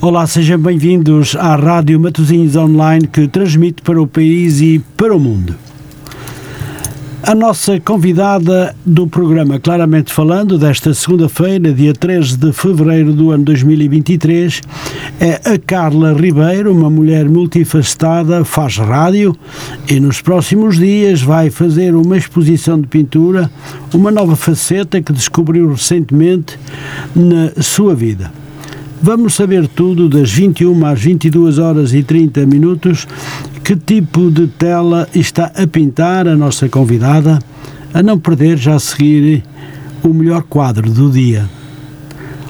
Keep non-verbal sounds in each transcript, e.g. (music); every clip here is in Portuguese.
Olá, sejam bem-vindos à Rádio Matosinhos Online que transmite para o país e para o mundo. A nossa convidada do programa Claramente Falando, desta segunda-feira, dia 13 de fevereiro do ano 2023, é a Carla Ribeiro, uma mulher multifacetada, faz rádio e nos próximos dias vai fazer uma exposição de pintura, uma nova faceta que descobriu recentemente na sua vida. Vamos saber tudo das 21 às 22 horas e 30 minutos. Que tipo de tela está a pintar a nossa convidada? A não perder já a seguir o melhor quadro do dia.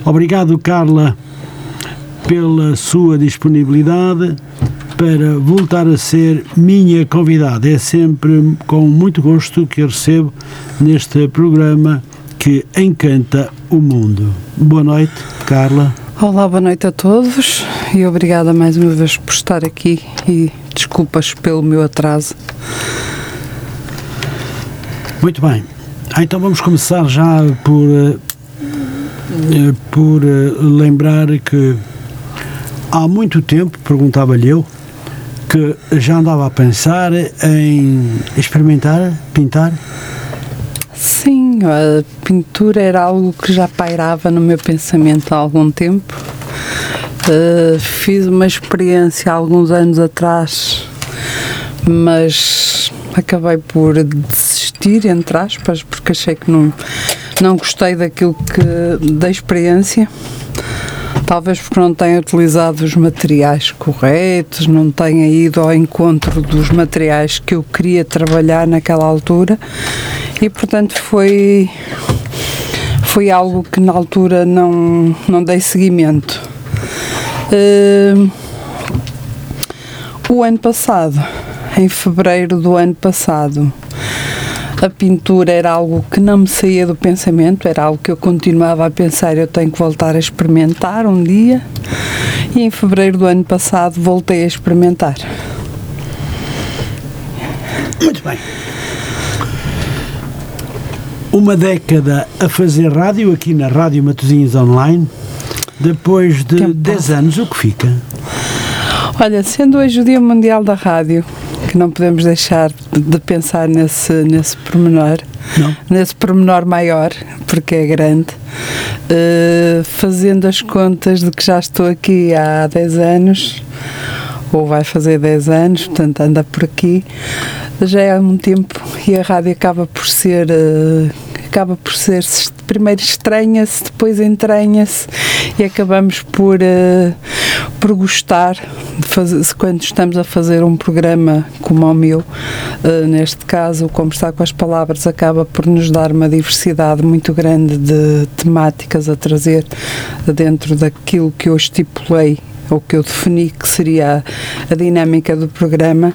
Obrigado, Carla, pela sua disponibilidade para voltar a ser minha convidada. É sempre com muito gosto que recebo neste programa que encanta o mundo. Boa noite, Carla. Olá, boa noite a todos e obrigada mais uma vez por estar aqui e desculpas pelo meu atraso. Muito bem. Ah, então vamos começar já por, eh, eh, por eh, lembrar que há muito tempo, perguntava-lhe eu, que já andava a pensar em experimentar, pintar. Sim, a pintura era algo que já pairava no meu pensamento há algum tempo. Uh, fiz uma experiência há alguns anos atrás, mas acabei por desistir, entre aspas, porque achei que não, não gostei daquilo que da experiência. Talvez porque não tenha utilizado os materiais corretos, não tenha ido ao encontro dos materiais que eu queria trabalhar naquela altura e portanto foi foi algo que na altura não, não dei seguimento. Uh, o ano passado, em fevereiro do ano passado, a pintura era algo que não me saía do pensamento, era algo que eu continuava a pensar, eu tenho que voltar a experimentar um dia. E em fevereiro do ano passado voltei a experimentar. Muito bem. Uma década a fazer rádio aqui na Rádio Matosinhos Online. Depois de 10 anos, o que fica? Olha, sendo hoje o Dia Mundial da Rádio, que não podemos deixar de pensar nesse, nesse pormenor, Não. nesse pormenor maior, porque é grande, uh, fazendo as contas de que já estou aqui há 10 anos, ou vai fazer 10 anos, portanto anda por aqui, já é um tempo e a rádio acaba por ser. Uh, acaba por ser primeiro estranha-se, depois entranha-se e acabamos por, uh, por gostar de fazer, quando estamos a fazer um programa como o meu, uh, neste caso, o Conversar com as Palavras acaba por nos dar uma diversidade muito grande de temáticas a trazer dentro daquilo que eu estipulei ou que eu defini que seria a, a, dinâmica do programa,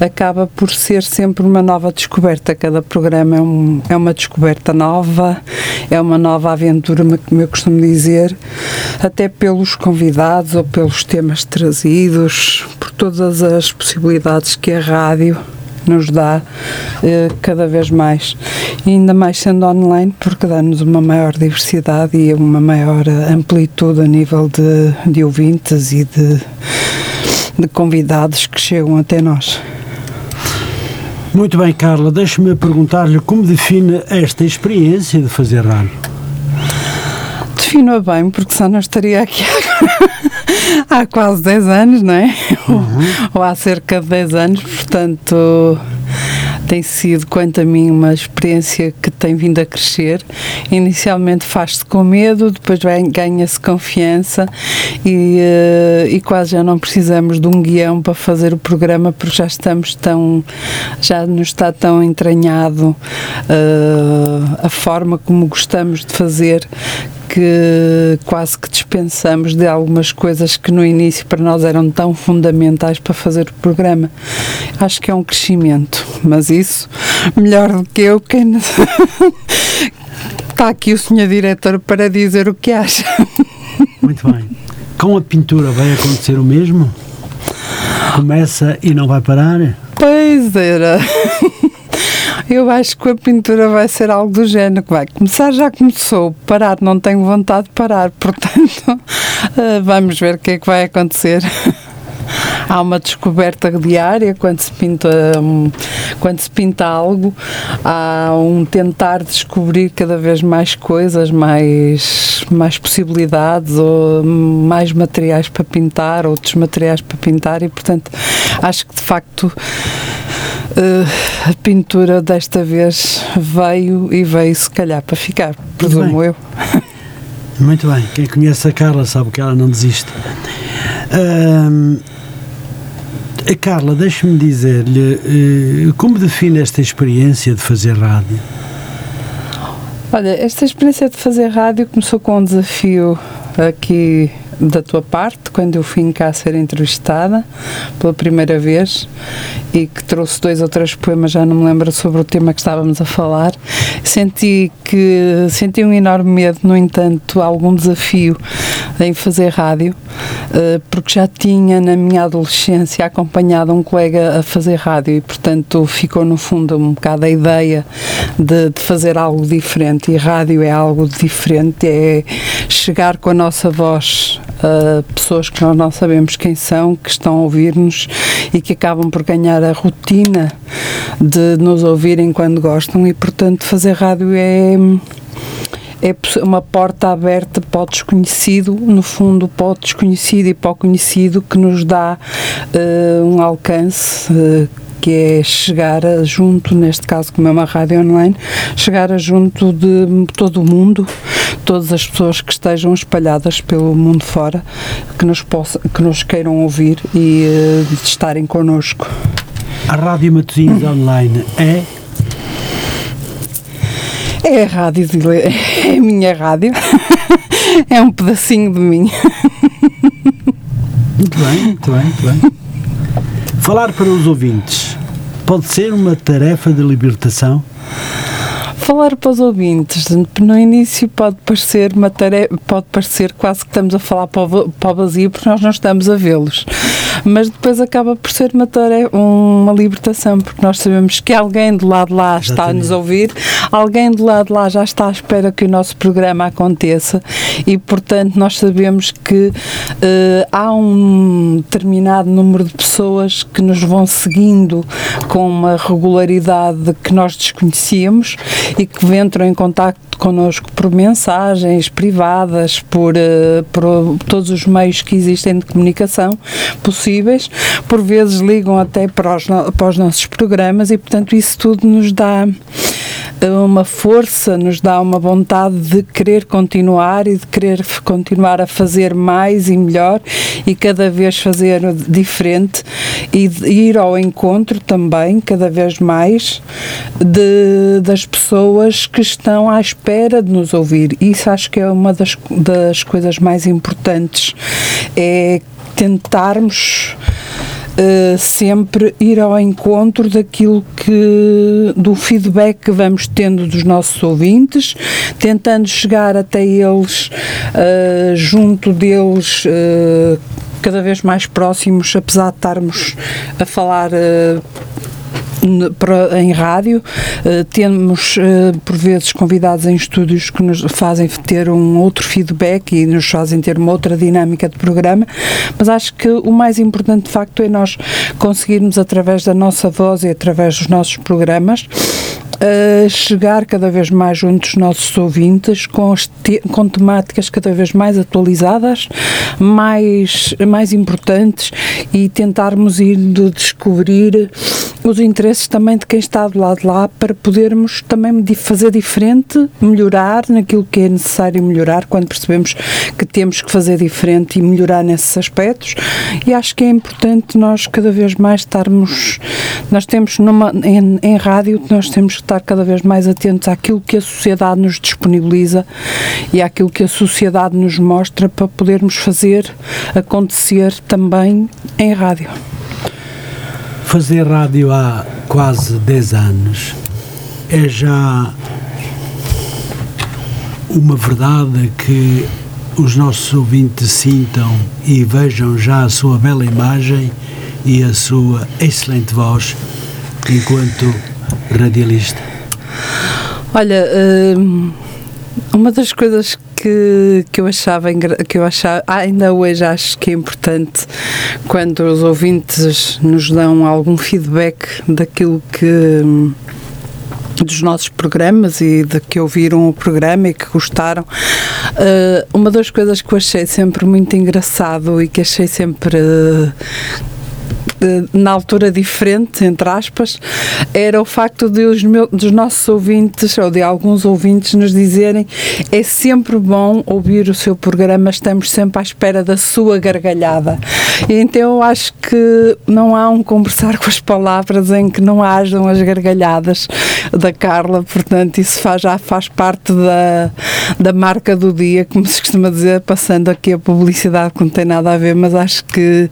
acaba por ser sempre uma nova descoberta. Cada programa é, um, é uma descoberta nova, é uma nova aventura, como eu costumo dizer, até pelos convidados ou pelos temas trazidos, por todas as possibilidades que a rádio nos dá eh, cada vez mais. E ainda mais sendo online, porque dá-nos uma maior diversidade e uma maior amplitude a nível de, de ouvintes e de, de convidados que chegam até nós. Muito bem, Carla, deixe-me perguntar-lhe como define esta experiência de fazer rádio. Defino-a bem, porque só não estaria aqui (laughs) há quase 10 anos, não é? Uhum. Ou há cerca de 10 anos, portanto tem sido, quanto a mim, uma experiência que tem vindo a crescer. Inicialmente faz-se com medo, depois ganha-se confiança e, uh, e quase já não precisamos de um guião para fazer o programa porque já estamos tão, já nos está tão entranhado uh, a forma como gostamos de fazer que quase que dispensamos de algumas coisas que no início para nós eram tão fundamentais para fazer o programa. Acho que é um crescimento, mas isso, melhor do que eu, quem (laughs) está aqui o senhor diretor para dizer o que acha. Muito bem. Com a pintura vai acontecer o mesmo? Começa e não vai parar? Pois era. Eu acho que a pintura vai ser algo do género que vai começar, já começou, parar, não tenho vontade de parar, portanto, (laughs) eh, vamos ver o que é que vai acontecer. (laughs) há uma descoberta diária quando se pinta quando se pinta algo há um tentar descobrir cada vez mais coisas mais mais possibilidades ou mais materiais para pintar outros materiais para pintar e portanto acho que de facto Uh, a pintura desta vez veio e veio se calhar para ficar, presumo eu. Muito bem, quem conhece a Carla sabe que ela não desiste. Uh, eh, Carla, deixe-me dizer-lhe, eh, como define esta experiência de fazer rádio? Olha, esta experiência de fazer rádio começou com um desafio aqui da tua parte, quando eu vim cá ser entrevistada pela primeira vez e que trouxe dois ou três poemas, já não me lembro sobre o tema que estávamos a falar. Senti que senti um enorme medo, no entanto, algum desafio em fazer rádio, eh, porque já tinha na minha adolescência acompanhado um colega a fazer rádio e, portanto, ficou no fundo um bocado a ideia de, de fazer algo diferente. E rádio é algo diferente, é chegar com a nossa voz a pessoas que nós não sabemos quem são, que estão a ouvir-nos e que acabam por ganhar a rotina de nos ouvirem quando gostam e, portanto, fazer rádio é é uma porta aberta para o desconhecido, no fundo, para o desconhecido e para o conhecido, que nos dá uh, um alcance. Uh, que é chegar a, junto, neste caso como é uma rádio online, chegar a junto de todo o mundo, todas as pessoas que estejam espalhadas pelo mundo fora, que nos, possa, que nos queiram ouvir e uh, estarem connosco. A Rádio Matosinhos Online é? É a rádio, é a minha rádio, (laughs) é um pedacinho de mim. Muito bem, muito bem, muito bem. Falar para os ouvintes pode ser uma tarefa de libertação? Falar para os ouvintes, no início pode parecer uma tarefa, pode parecer quase que estamos a falar para o, para o vazio porque nós não estamos a vê-los mas depois acaba por ser uma tarefa, uma libertação, porque nós sabemos que alguém do lado lá Exatamente. está a nos ouvir, alguém do lado de lá já está à espera que o nosso programa aconteça e, portanto, nós sabemos que uh, há um determinado número de pessoas que nos vão seguindo com uma regularidade que nós desconhecíamos e que entram em contato connosco por mensagens privadas, por, uh, por todos os meios que existem de comunicação possíveis, por vezes ligam até para os, para os nossos programas e, portanto, isso tudo nos dá uma força, nos dá uma vontade de querer continuar e de querer continuar a fazer mais e melhor e cada vez fazer diferente e ir ao encontro também, cada vez mais, de, das pessoas que estão à espera de nos ouvir. Isso acho que é uma das, das coisas mais importantes, é tentarmos uh, sempre ir ao encontro daquilo que do feedback que vamos tendo dos nossos ouvintes, tentando chegar até eles, uh, junto deles. Uh, cada vez mais próximos, apesar de estarmos a falar em rádio. Uh, temos, uh, por vezes, convidados em estúdios que nos fazem ter um outro feedback e nos fazem ter uma outra dinâmica de programa, mas acho que o mais importante, de facto, é nós conseguirmos, através da nossa voz e através dos nossos programas, a chegar cada vez mais junto dos nossos ouvintes com, te com temáticas cada vez mais atualizadas, mais, mais importantes e tentarmos ir de descobrir os interesses também de quem está do lado de lá para podermos também fazer diferente, melhorar naquilo que é necessário melhorar quando percebemos que temos que fazer diferente e melhorar nesses aspectos e acho que é importante nós cada vez mais estarmos nós temos numa, em, em rádio nós temos que estar cada vez mais atentos àquilo que a sociedade nos disponibiliza e àquilo que a sociedade nos mostra para podermos fazer acontecer também em rádio. Fazer rádio há quase 10 anos é já uma verdade que os nossos ouvintes sintam e vejam já a sua bela imagem e a sua excelente voz enquanto radialista? Olha, hum, uma das coisas que, que eu achava que eu achava, ainda hoje acho que é importante quando os ouvintes nos dão algum feedback daquilo que dos nossos programas e de que ouviram o programa e que gostaram. Uh, uma das coisas que eu achei sempre muito engraçado e que achei sempre uh, na altura diferente, entre aspas, era o facto de os meus, dos nossos ouvintes, ou de alguns ouvintes, nos dizerem é sempre bom ouvir o seu programa, estamos sempre à espera da sua gargalhada. E então eu acho que não há um conversar com as palavras em que não hajam as gargalhadas da Carla, portanto, isso faz, já faz parte da, da marca do dia, como se costuma dizer, passando aqui a publicidade que não tem nada a ver, mas acho que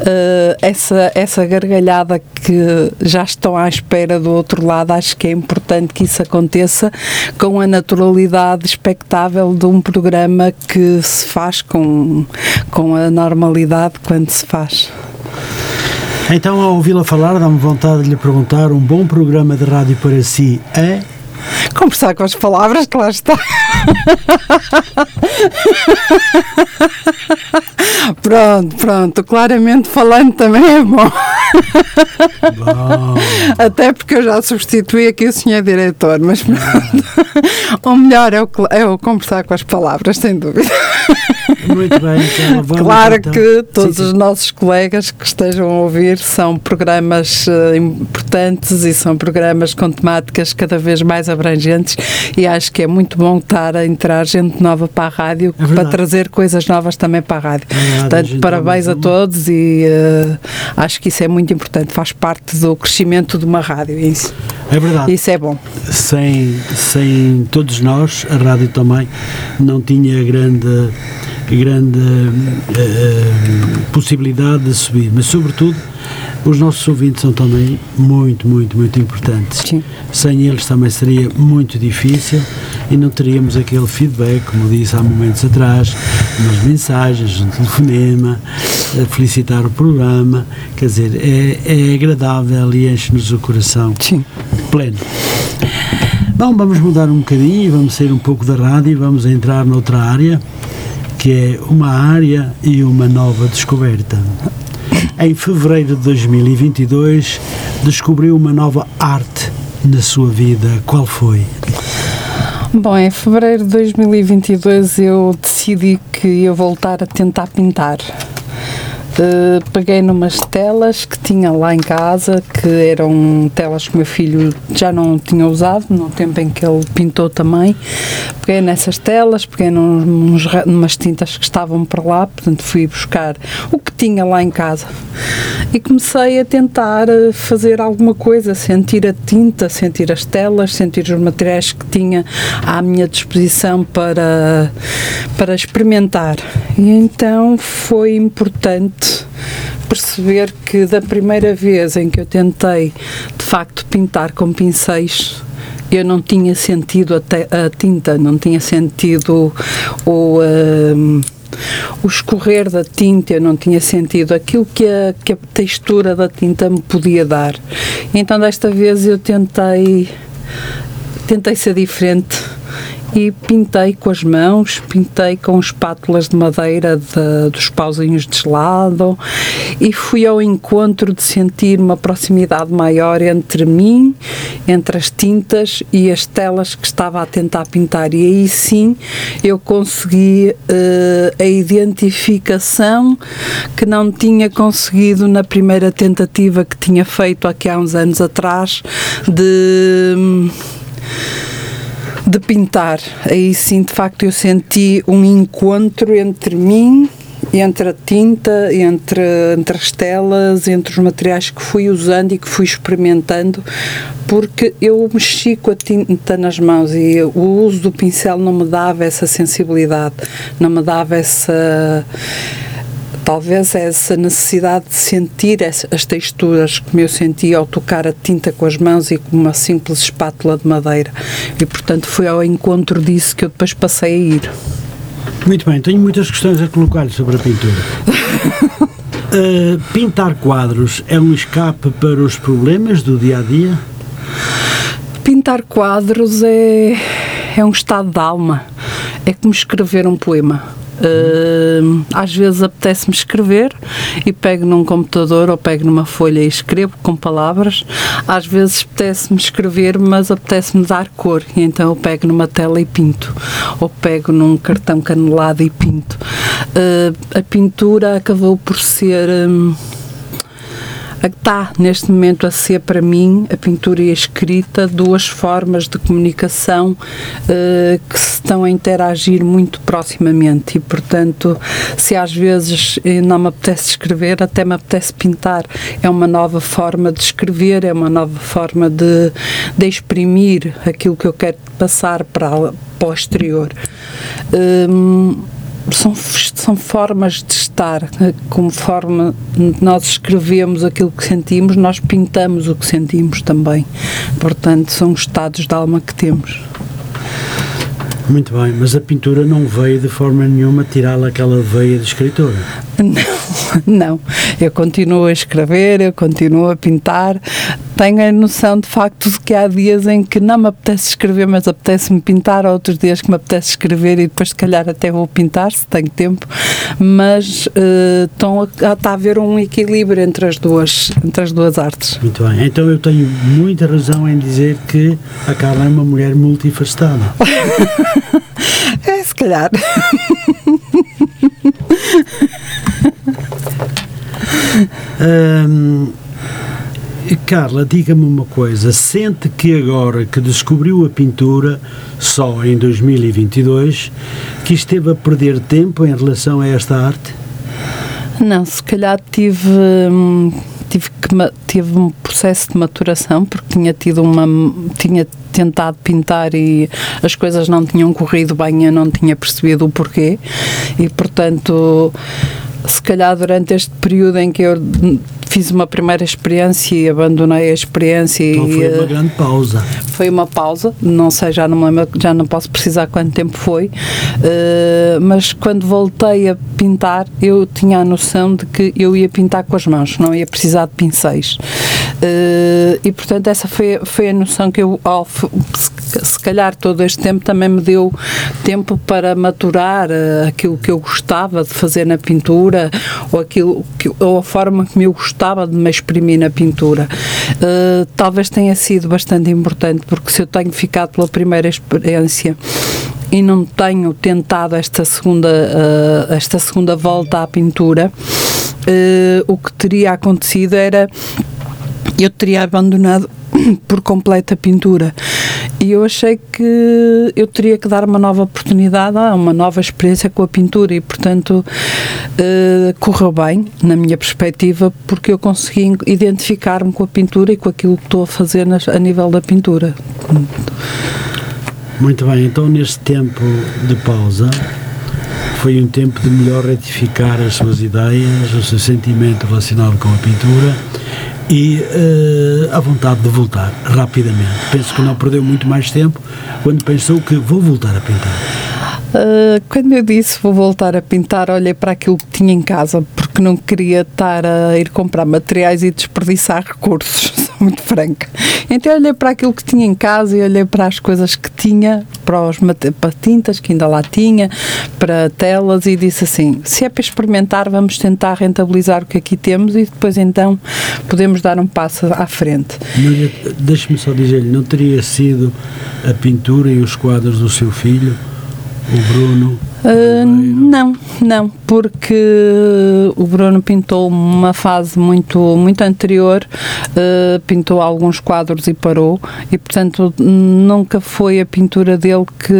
uh, essa essa, gargalhada que já estão à espera do outro lado, acho que é importante que isso aconteça com a naturalidade expectável de um programa que se faz com, com a normalidade quando se faz. Então, ao ouvi-la falar, dá-me vontade de lhe perguntar: um bom programa de rádio para si é? Conversar com as palavras, que lá está. (laughs) pronto, pronto. Claramente falando também é bom. bom. Até porque eu já substituí aqui o senhor diretor, mas pronto. o melhor é o, é o conversar com as palavras, sem dúvida. Muito bem, então, vamos Claro então. que todos sim, sim. os nossos colegas que estejam a ouvir são programas uh, importantes e são programas com temáticas cada vez mais abrangentes e acho que é muito bom estar a entrar gente nova para a rádio é para trazer coisas novas também para a rádio. É Portanto, parabéns a todos e uh, acho que isso é muito importante, faz parte do crescimento de uma rádio. Isso. É verdade. Isso é bom. Sem, sem todos nós, a rádio também não tinha grande grande uh, possibilidade de subir, mas sobretudo os nossos ouvintes são também muito, muito, muito importantes. Sim. Sem eles também seria muito difícil e não teríamos aquele feedback, como disse há momentos atrás, umas mensagens, um telefonema, felicitar o programa, quer dizer, é, é agradável e enche-nos o coração Sim. pleno. Bom, vamos mudar um bocadinho, vamos sair um pouco da rádio e vamos entrar noutra área que é uma área e uma nova descoberta. Em fevereiro de 2022, descobriu uma nova arte na sua vida. Qual foi? Bom, em fevereiro de 2022 eu decidi que ia voltar a tentar pintar. Uh, peguei numas telas que tinha lá em casa, que eram telas que o meu filho já não tinha usado, no tempo em que ele pintou também. Peguei nessas telas, peguei nos, numas tintas que estavam por lá, portanto fui buscar o que tinha lá em casa e comecei a tentar eh, fazer alguma coisa, sentir a tinta, sentir as telas, sentir os materiais que tinha à minha disposição para, para experimentar. E então foi importante perceber que da primeira vez em que eu tentei de facto pintar com pincéis eu não tinha sentido a, tinta, não tinha sentido o, uh, o escorrer da tinta, eu não tinha sentido aquilo que a, que a textura da tinta me podia dar. Então desta vez eu tentei tentei ser diferente e pintei com as mãos, pintei com espátulas de madeira de, dos pauzinhos de gelado e fui ao encontro de sentir uma proximidade maior entre mim, entre as tintas e as telas que estava a tentar pintar. E aí sim eu consegui uh, a identificação que não tinha conseguido na primeira tentativa que tinha feito aqui há uns anos atrás de de pintar. Aí sim, de facto, eu senti um encontro entre mim, entre a tinta, entre, entre as telas, entre os materiais que fui usando e que fui experimentando, porque eu mexi com a tinta nas mãos e o uso do pincel não me dava essa sensibilidade, não me dava essa talvez essa necessidade de sentir as texturas como eu senti ao tocar a tinta com as mãos e com uma simples espátula de madeira. E, portanto, foi ao encontro disso que eu depois passei a ir. Muito bem, tenho muitas questões a colocar sobre a pintura. uh, (laughs) pintar quadros é um escape para os problemas do dia a dia? Pintar quadros é, é um estado de alma, é como escrever um poema. Uh, às vezes apetece-me escrever e pego num computador ou pego numa folha e escrevo com palavras. Às vezes apetece-me escrever, mas apetece-me dar cor, e então eu pego numa tela e pinto, ou pego num cartão canelado e pinto. Uh, a pintura acabou por ser. Está neste momento a ser para mim a pintura e a escrita duas formas de comunicação uh, que se estão a interagir muito proximamente. E portanto se às vezes eh, não me apetece escrever até me apetece pintar. É uma nova forma de escrever é uma nova forma de, de exprimir aquilo que eu quero passar para, para o exterior. Um, são, são formas de estar, conforme nós escrevemos aquilo que sentimos, nós pintamos o que sentimos também. Portanto, são estados de alma que temos. Muito bem, mas a pintura não veio de forma nenhuma tirá-la aquela veia de escritora? Não, (laughs) não. Eu continuo a escrever, eu continuo a pintar. Tenho a noção de facto de que há dias em que não me apetece escrever, mas apetece-me pintar, há outros dias que me apetece escrever e depois se calhar até vou pintar, se tenho tempo. Mas uh, a, está a haver um equilíbrio entre as duas, entre as duas artes. Muito bem, então eu tenho muita razão em dizer que a Carla é uma mulher multifacetada. (laughs) é, se calhar. (laughs) (laughs) Carla, diga-me uma coisa. Sente que agora que descobriu a pintura, só em 2022, que esteve a perder tempo em relação a esta arte? Não, se calhar tive. Hum, tive, que, tive um processo de maturação porque tinha tido uma tinha tentado pintar e as coisas não tinham corrido bem eu não tinha percebido o porquê e portanto se calhar durante este período em que eu fiz uma primeira experiência e abandonei a experiência. Então foi uma grande pausa. Foi uma pausa, não sei, já não me lembro, já não posso precisar quanto tempo foi, uh, mas quando voltei a pintar, eu tinha a noção de que eu ia pintar com as mãos, não ia precisar de pincéis. Uh, e portanto, essa foi, foi a noção que eu, ao, se calhar, todo este tempo também me deu tempo para maturar aquilo que eu gostava de fazer na pintura ou, aquilo ou a forma que eu gostava de me exprimir na pintura. Uh, talvez tenha sido bastante importante, porque se eu tenho ficado pela primeira experiência e não tenho tentado esta segunda, uh, esta segunda volta à pintura, uh, o que teria acontecido era eu teria abandonado (coughs) por completo a pintura. E eu achei que eu teria que dar uma nova oportunidade, uma nova experiência com a pintura e, portanto, uh, correu bem, na minha perspectiva, porque eu consegui identificar-me com a pintura e com aquilo que estou a fazer a nível da pintura. Muito bem, então neste tempo de pausa, foi um tempo de melhor retificar as suas ideias, o seu sentimento relacionado com a pintura e uh, a vontade de voltar rapidamente. Penso que não perdeu muito mais tempo quando pensou que vou voltar a pintar. Uh, quando eu disse vou voltar a pintar, olhei para aquilo que tinha em casa, porque não queria estar a ir comprar materiais e desperdiçar recursos muito franca. Então olhei para aquilo que tinha em casa e olhei para as coisas que tinha, para, os, para tintas que ainda lá tinha, para telas e disse assim: se é para experimentar, vamos tentar rentabilizar o que aqui temos e depois então podemos dar um passo à frente. Deixe-me só dizer-lhe: não teria sido a pintura e os quadros do seu filho, o Bruno? Uh, não, não, porque o Bruno pintou uma fase muito, muito anterior, uh, pintou alguns quadros e parou, e portanto nunca foi a pintura dele que,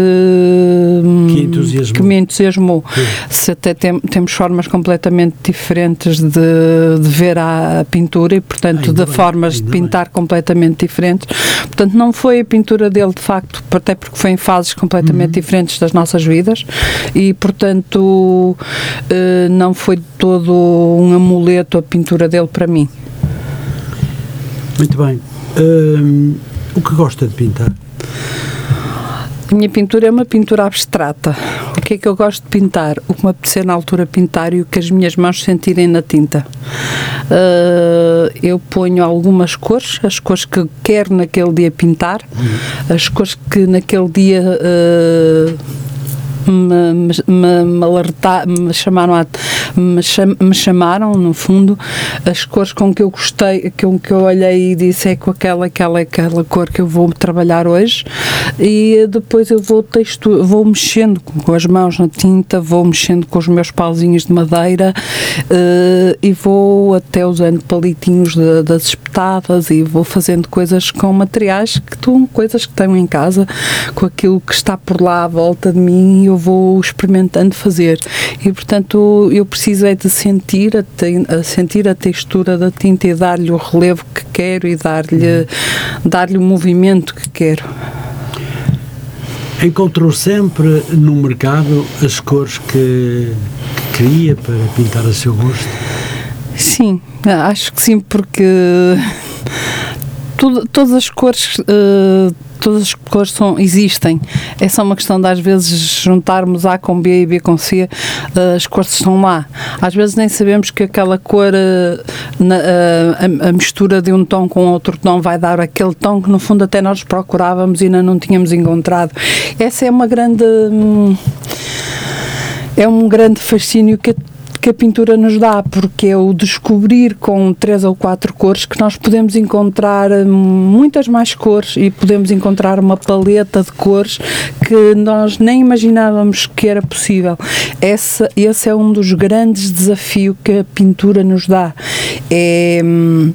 que, que me entusiasmou. Se até tem, temos formas completamente diferentes de, de ver a, pintura e portanto ainda de bem, formas de pintar bem. completamente diferentes. Portanto, não foi a pintura dele de facto, até porque foi em fases completamente uhum. diferentes das nossas vidas e, portanto, eh, não foi todo um amuleto a pintura dele para mim. Muito bem. Um, o que gosta de pintar? A minha pintura é uma pintura abstrata, O que é que eu gosto de pintar? O que me apetecer na altura pintar e o que as minhas mãos sentirem na tinta. Uh, eu ponho algumas cores, as cores que quero naquele dia pintar, as cores que naquele dia. Uh, me, me, me, alertar, me chamaram a, me, cham, me, chamaram no fundo as cores com que eu gostei com que eu olhei e disse é com aquela aquela aquela cor que eu vou trabalhar hoje. E depois eu vou texto vou mexendo com as mãos na tinta vou mexendo com os meus pauzinhos de madeira uh, e vou até usando palitinhos de, das espetadas e vou fazendo coisas com materiais que estão coisas que tenho em casa com aquilo que está por lá à volta de mim eu vou experimentando fazer e portanto eu preciso é de sentir a, te, a sentir a textura da tinta e dar-lhe o relevo que quero e dar-lhe dar-lhe o movimento que quero. Encontrou sempre no mercado as cores que, que queria para pintar a seu gosto? Sim, acho que sim, porque tudo, todas as cores uh, todas as cores são, existem. É só uma questão de às vezes juntarmos A com B e B com C, uh, as cores estão lá. Às vezes nem sabemos que aquela cor, uh, na, uh, a, a, mistura de um tom com outro tom vai dar aquele tom que no fundo até nós procurávamos e ainda não tínhamos encontrado. Essa é uma grande. Hum, é um grande fascínio que que a pintura nos dá, porque é o descobrir com três ou quatro cores que nós podemos encontrar hum, muitas mais cores e podemos encontrar uma paleta de cores que nós nem imaginávamos que era possível. Esse, esse é um dos grandes desafios que a pintura nos dá. É hum,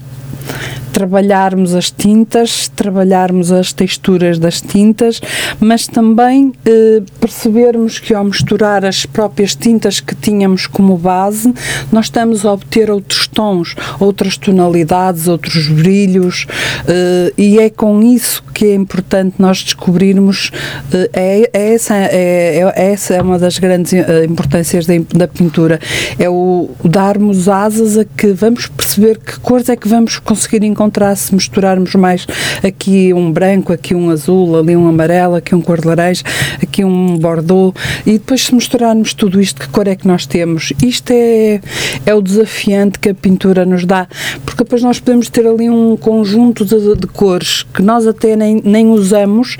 trabalharmos as tintas, trabalharmos as texturas das tintas, mas também eh, percebermos que ao misturar as próprias tintas que tínhamos como base, nós estamos a obter outros tons, outras tonalidades, outros brilhos, eh, e é com isso que é importante nós descobrirmos, eh, é, é, essa, é, é, essa é uma das grandes eh, importâncias da, da pintura, é o darmos asas a que vamos perceber que cores é que vamos conseguir encontrar encontrar se misturarmos mais aqui um branco, aqui um azul, ali um amarelo, aqui um cor de laranja, aqui um bordeaux e depois se misturarmos tudo isto, que cor é que nós temos? Isto é, é o desafiante que a pintura nos dá, porque depois nós podemos ter ali um conjunto de, de cores que nós até nem, nem usamos,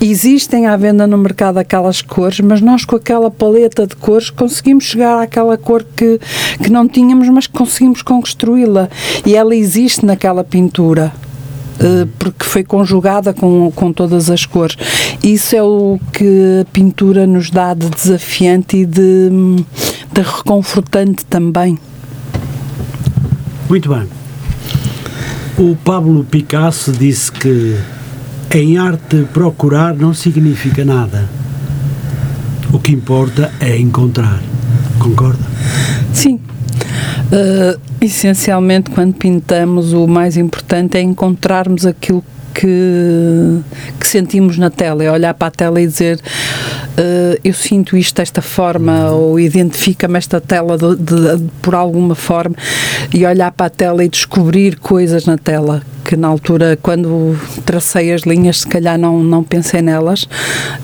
existem à venda no mercado aquelas cores, mas nós com aquela paleta de cores conseguimos chegar àquela cor que, que não tínhamos, mas conseguimos construí-la e ela existe naquela pintura pintura eh, porque foi conjugada com, com todas as cores. Isso é o que a pintura nos dá de desafiante e de, de reconfortante também. Muito bem. O Pablo Picasso disse que em arte procurar não significa nada. O que importa é encontrar. Concorda? Sim. Uh, essencialmente, quando pintamos, o mais importante é encontrarmos aquilo que, que sentimos na tela, é olhar para a tela e dizer uh, eu sinto isto desta forma ou identifica-me esta tela de, de, de, por alguma forma e olhar para a tela e descobrir coisas na tela que na altura, quando tracei as linhas, se calhar não, não pensei nelas,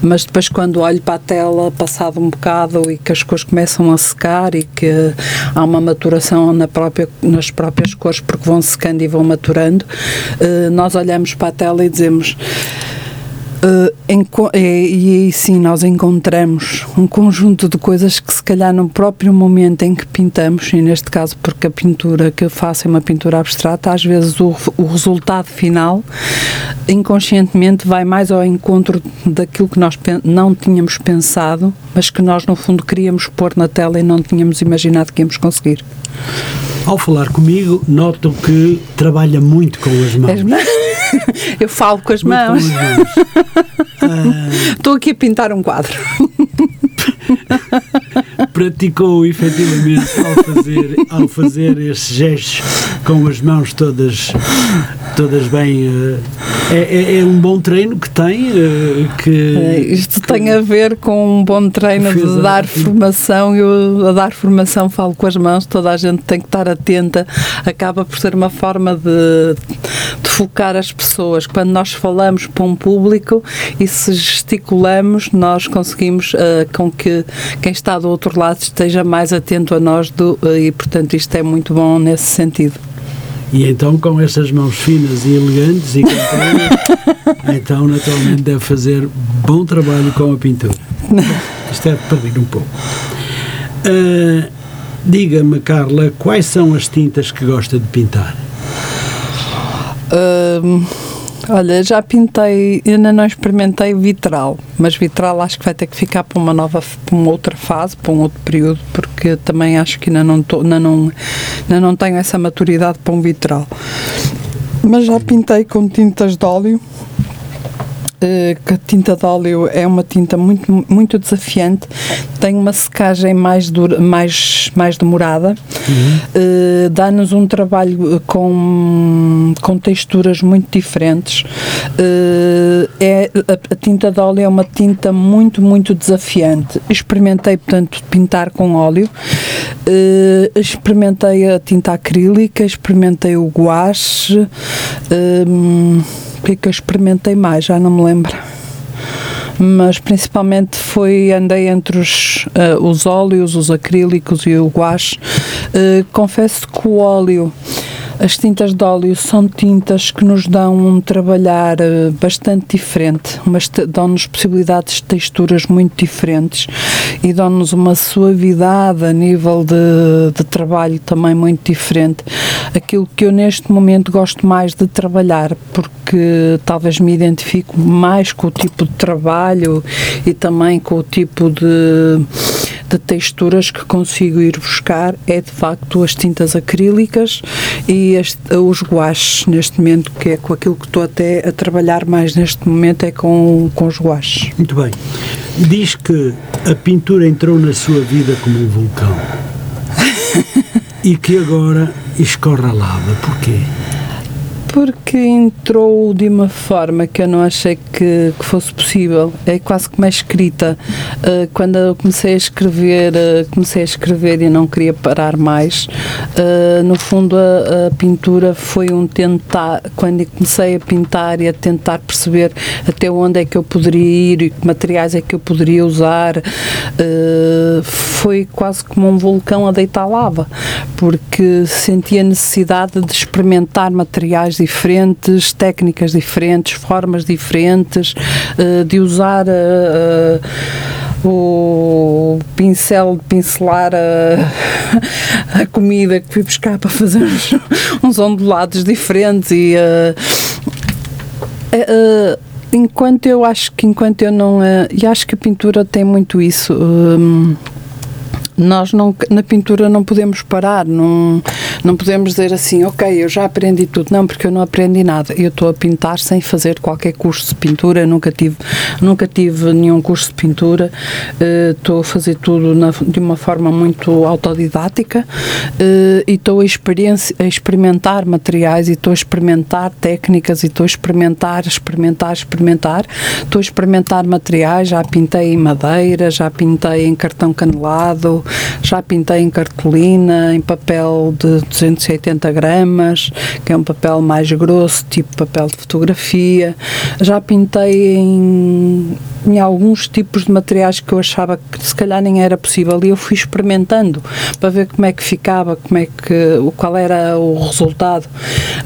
mas depois, quando olho para a tela, passado um bocado e que as cores começam a secar e que há uma maturação na própria, nas próprias cores, porque vão secando e vão maturando, uh, nós olhamos para a tela e dizemos Uh, e aí sim nós encontramos um conjunto de coisas que se calhar no próprio momento em que pintamos, e neste caso porque a pintura que eu faço é uma pintura abstrata, às vezes o, o resultado final inconscientemente vai mais ao encontro daquilo que nós não tínhamos pensado, mas que nós no fundo queríamos pôr na tela e não tínhamos imaginado que íamos conseguir. Ao falar comigo, noto que trabalha muito com as mãos. As mãos. (laughs) Eu falo com as muito mãos. (laughs) Estou aqui a pintar um quadro. (laughs) (laughs) Praticou efetivamente ao fazer, ao fazer esses gestos com as mãos todas todas bem. Uh, é, é, é, um bom treino que tem. Uh, que, é, isto que, tem a ver com um bom treino de dar a, formação. Eu, a dar formação, falo com as mãos, toda a gente tem que estar atenta. Acaba por ser uma forma de, de focar as pessoas. Quando nós falamos para um público e se gesticulamos, nós conseguimos uh, com que quem está do outro lado esteja mais atento a nós do, e, portanto, isto é muito bom nesse sentido. E então, com essas mãos finas e elegantes e (laughs) então, naturalmente, deve fazer bom trabalho com a pintura. (laughs) Isto é de perder um pouco. Uh, Diga-me, Carla, quais são as tintas que gosta de pintar? Uh, Olha, já pintei, ainda não experimentei vitral, mas vitral acho que vai ter que ficar para uma nova, para uma outra fase, para um outro período, porque também acho que ainda não, tô, ainda não, ainda não tenho essa maturidade para um vitral. Mas já pintei com tintas de óleo que a tinta de óleo é uma tinta muito, muito desafiante, tem uma secagem mais, dura, mais, mais demorada, uhum. uh, dá-nos um trabalho com, com texturas muito diferentes. Uh, é, a, a, tinta de óleo é uma tinta muito, muito desafiante. Experimentei, portanto, pintar com óleo, experimentei a tinta acrílica, experimentei o guache que é que eu experimentei mais, já não me lembro. Mas principalmente foi, andei entre os, uh, os óleos, os acrílicos e o guache. Uh, confesso que o óleo as tintas de óleo são tintas que nos dão um trabalhar eh, bastante diferente, mas dão-nos possibilidades de texturas muito diferentes e dão-nos uma suavidade a nível de, de trabalho também muito diferente. Aquilo que eu neste momento gosto mais de trabalhar, porque talvez me identifico mais com o tipo de trabalho e também com o tipo de de texturas que consigo ir buscar é de facto as tintas acrílicas e as, os guaches neste momento, que é com aquilo que estou até a trabalhar mais neste momento é com, com os guaches. Muito bem. Diz que a pintura entrou na sua vida como um vulcão (laughs) e que agora escorre a lava. Porquê? Porque entrou de uma forma que eu não achei que, que fosse possível. É quase como é escrita. Uh, quando eu comecei a escrever, uh, comecei a escrever e não queria parar mais. Uh, no fundo, a, a, pintura foi um tentar. Quando comecei a pintar e a tentar perceber até onde é que eu poderia ir e que materiais é que eu poderia usar, foi quase como um vulcão a deitar lava, porque sentia a necessidade de experimentar materiais diferentes, técnicas diferentes, formas diferentes, uh, de usar uh, o pincel de pincelar a, (laughs) a, comida que fui buscar para fazer uns, (laughs) uns ondulados diferentes e enquanto eu acho que enquanto eu não e acho que a pintura tem muito isso nós não, na pintura não podemos parar, não, não podemos dizer assim, ok, eu já aprendi tudo. Não, porque eu não aprendi nada. Eu estou a pintar sem fazer qualquer curso de pintura, nunca tive, nunca tive nenhum curso de pintura, uh, estou a fazer tudo na, de uma forma muito autodidática uh, e estou a, a experimentar materiais e estou a experimentar técnicas e estou a experimentar, experimentar, experimentar. Estou a experimentar materiais, já pintei em madeira, já pintei em cartão canelado, já pintei em cartolina, em papel de 280 gramas, que é um papel mais grosso, tipo papel de fotografia. Já pintei em, em alguns tipos de materiais que eu achava que se calhar nem era possível e eu fui experimentando para ver como é que ficava, como é que, qual era o resultado.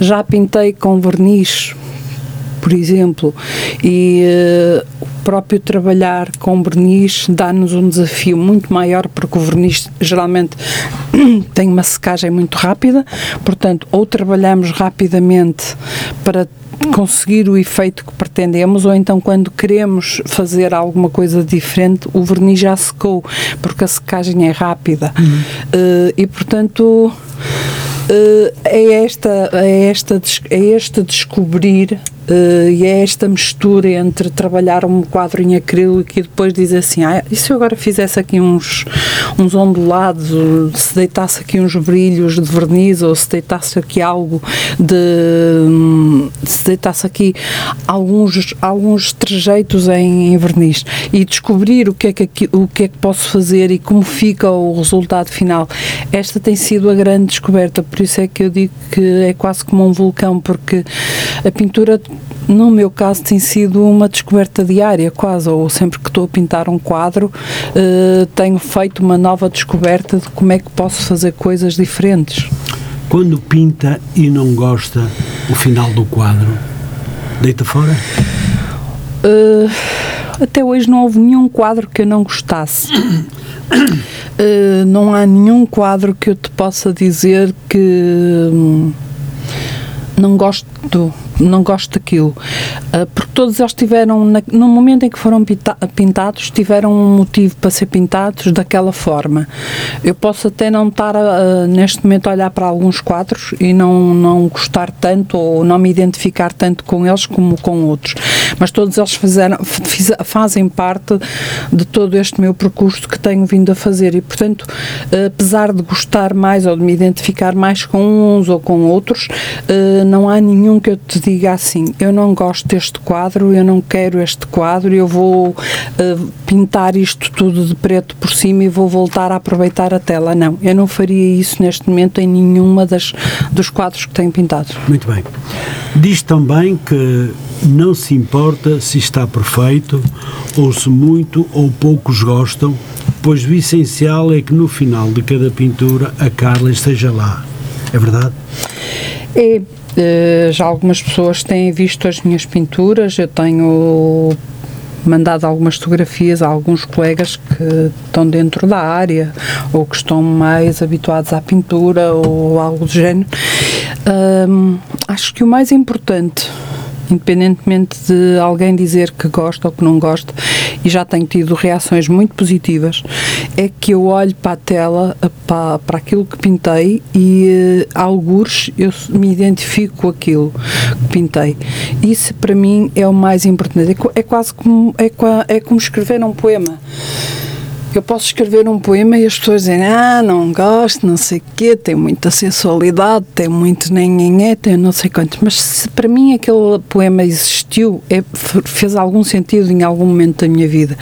Já pintei com verniz, por exemplo, e o próprio trabalhar com verniz dá-nos um desafio muito maior, porque o verniz geralmente (clears throat) tem uma secagem muito rápida, portanto, ou trabalhamos rapidamente para conseguir o efeito que pretendemos, ou então quando queremos fazer alguma coisa diferente, o verniz já secou, porque a secagem é rápida. Uhum. Uh, e portanto. Uh, é, esta, é, esta, é este descobrir uh, e é esta mistura entre trabalhar um quadro em acrílico e depois dizer assim, ah, e se eu agora fizesse aqui uns, uns ondulados, se deitasse aqui uns brilhos de verniz ou se deitasse aqui algo de se deitasse aqui alguns, alguns trejeitos em, em verniz e descobrir o que, é que aqui, o que é que posso fazer e como fica o resultado final. Esta tem sido a grande descoberta, por isso é que eu digo que é quase como um vulcão, porque a pintura no meu caso tem sido uma descoberta diária, quase, ou sempre que estou a pintar um quadro, uh, tenho feito uma nova descoberta de como é que posso fazer coisas diferentes. Quando pinta e não gosta o final do quadro, deita fora? Uh, até hoje não houve nenhum quadro que eu não gostasse. Uh, não há nenhum quadro que eu te possa dizer que hum, não gosto não gosto daquilo. Uh, porque todos eles tiveram, no momento em que foram pinta, pintados, tiveram um motivo para ser pintados daquela forma. Eu posso até não estar neste momento a olhar para alguns quadros e não, não gostar tanto ou não me identificar tanto com eles como com outros, mas todos eles fizeram, fiz, fazem parte de todo este meu percurso que tenho vindo a fazer e, portanto, apesar de gostar mais ou de me identificar mais com uns ou com outros, não há nenhum que eu te diga assim: eu não gosto deste quadro, eu não quero este quadro, eu vou uh, pintar isto tudo de preto por cima e vou voltar a aproveitar a tela. Não, eu não faria isso neste momento em nenhuma das, dos quadros que tenho pintado. Muito bem. Diz também que não se importa se está perfeito ou se muito ou poucos gostam, pois o essencial é que no final de cada pintura a Carla esteja lá. É verdade? É, já algumas pessoas têm visto as minhas pinturas, eu tenho mandado algumas fotografias a alguns colegas que estão dentro da área ou que estão mais habituados à pintura ou algo do género. Um, acho que o mais importante independentemente de alguém dizer que gosta ou que não gosta, e já tenho tido reações muito positivas, é que eu olho para a tela, para, para aquilo que pintei e uh, algures eu me identifico com aquilo que pintei. Isso para mim é o mais importante. É, é quase como, é, é como escrever um poema. Eu posso escrever um poema e as pessoas dizem, ah, não gosto, não sei o quê, tem muita sensualidade, tem muito nenhenhé, tem não sei quantos. Mas se para mim aquele poema existiu, é, fez algum sentido em algum momento da minha vida.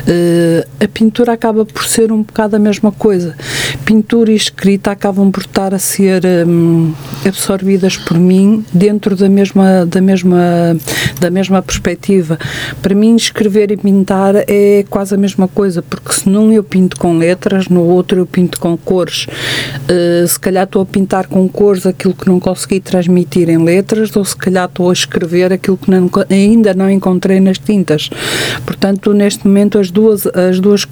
Uh, a pintura acaba por ser um bocado a mesma coisa. Pintura e escrita acabam por estar a ser um, absorvidas por mim dentro da mesma, da, mesma, da mesma perspectiva. Para mim, escrever e pintar é quase a mesma coisa, porque se num eu pinto com letras, no outro eu pinto com cores. Uh, se calhar estou a pintar com cores aquilo que não consegui transmitir em letras, ou se calhar estou a escrever aquilo que não, ainda não encontrei nas tintas. Portanto, neste momento as duas, as duas,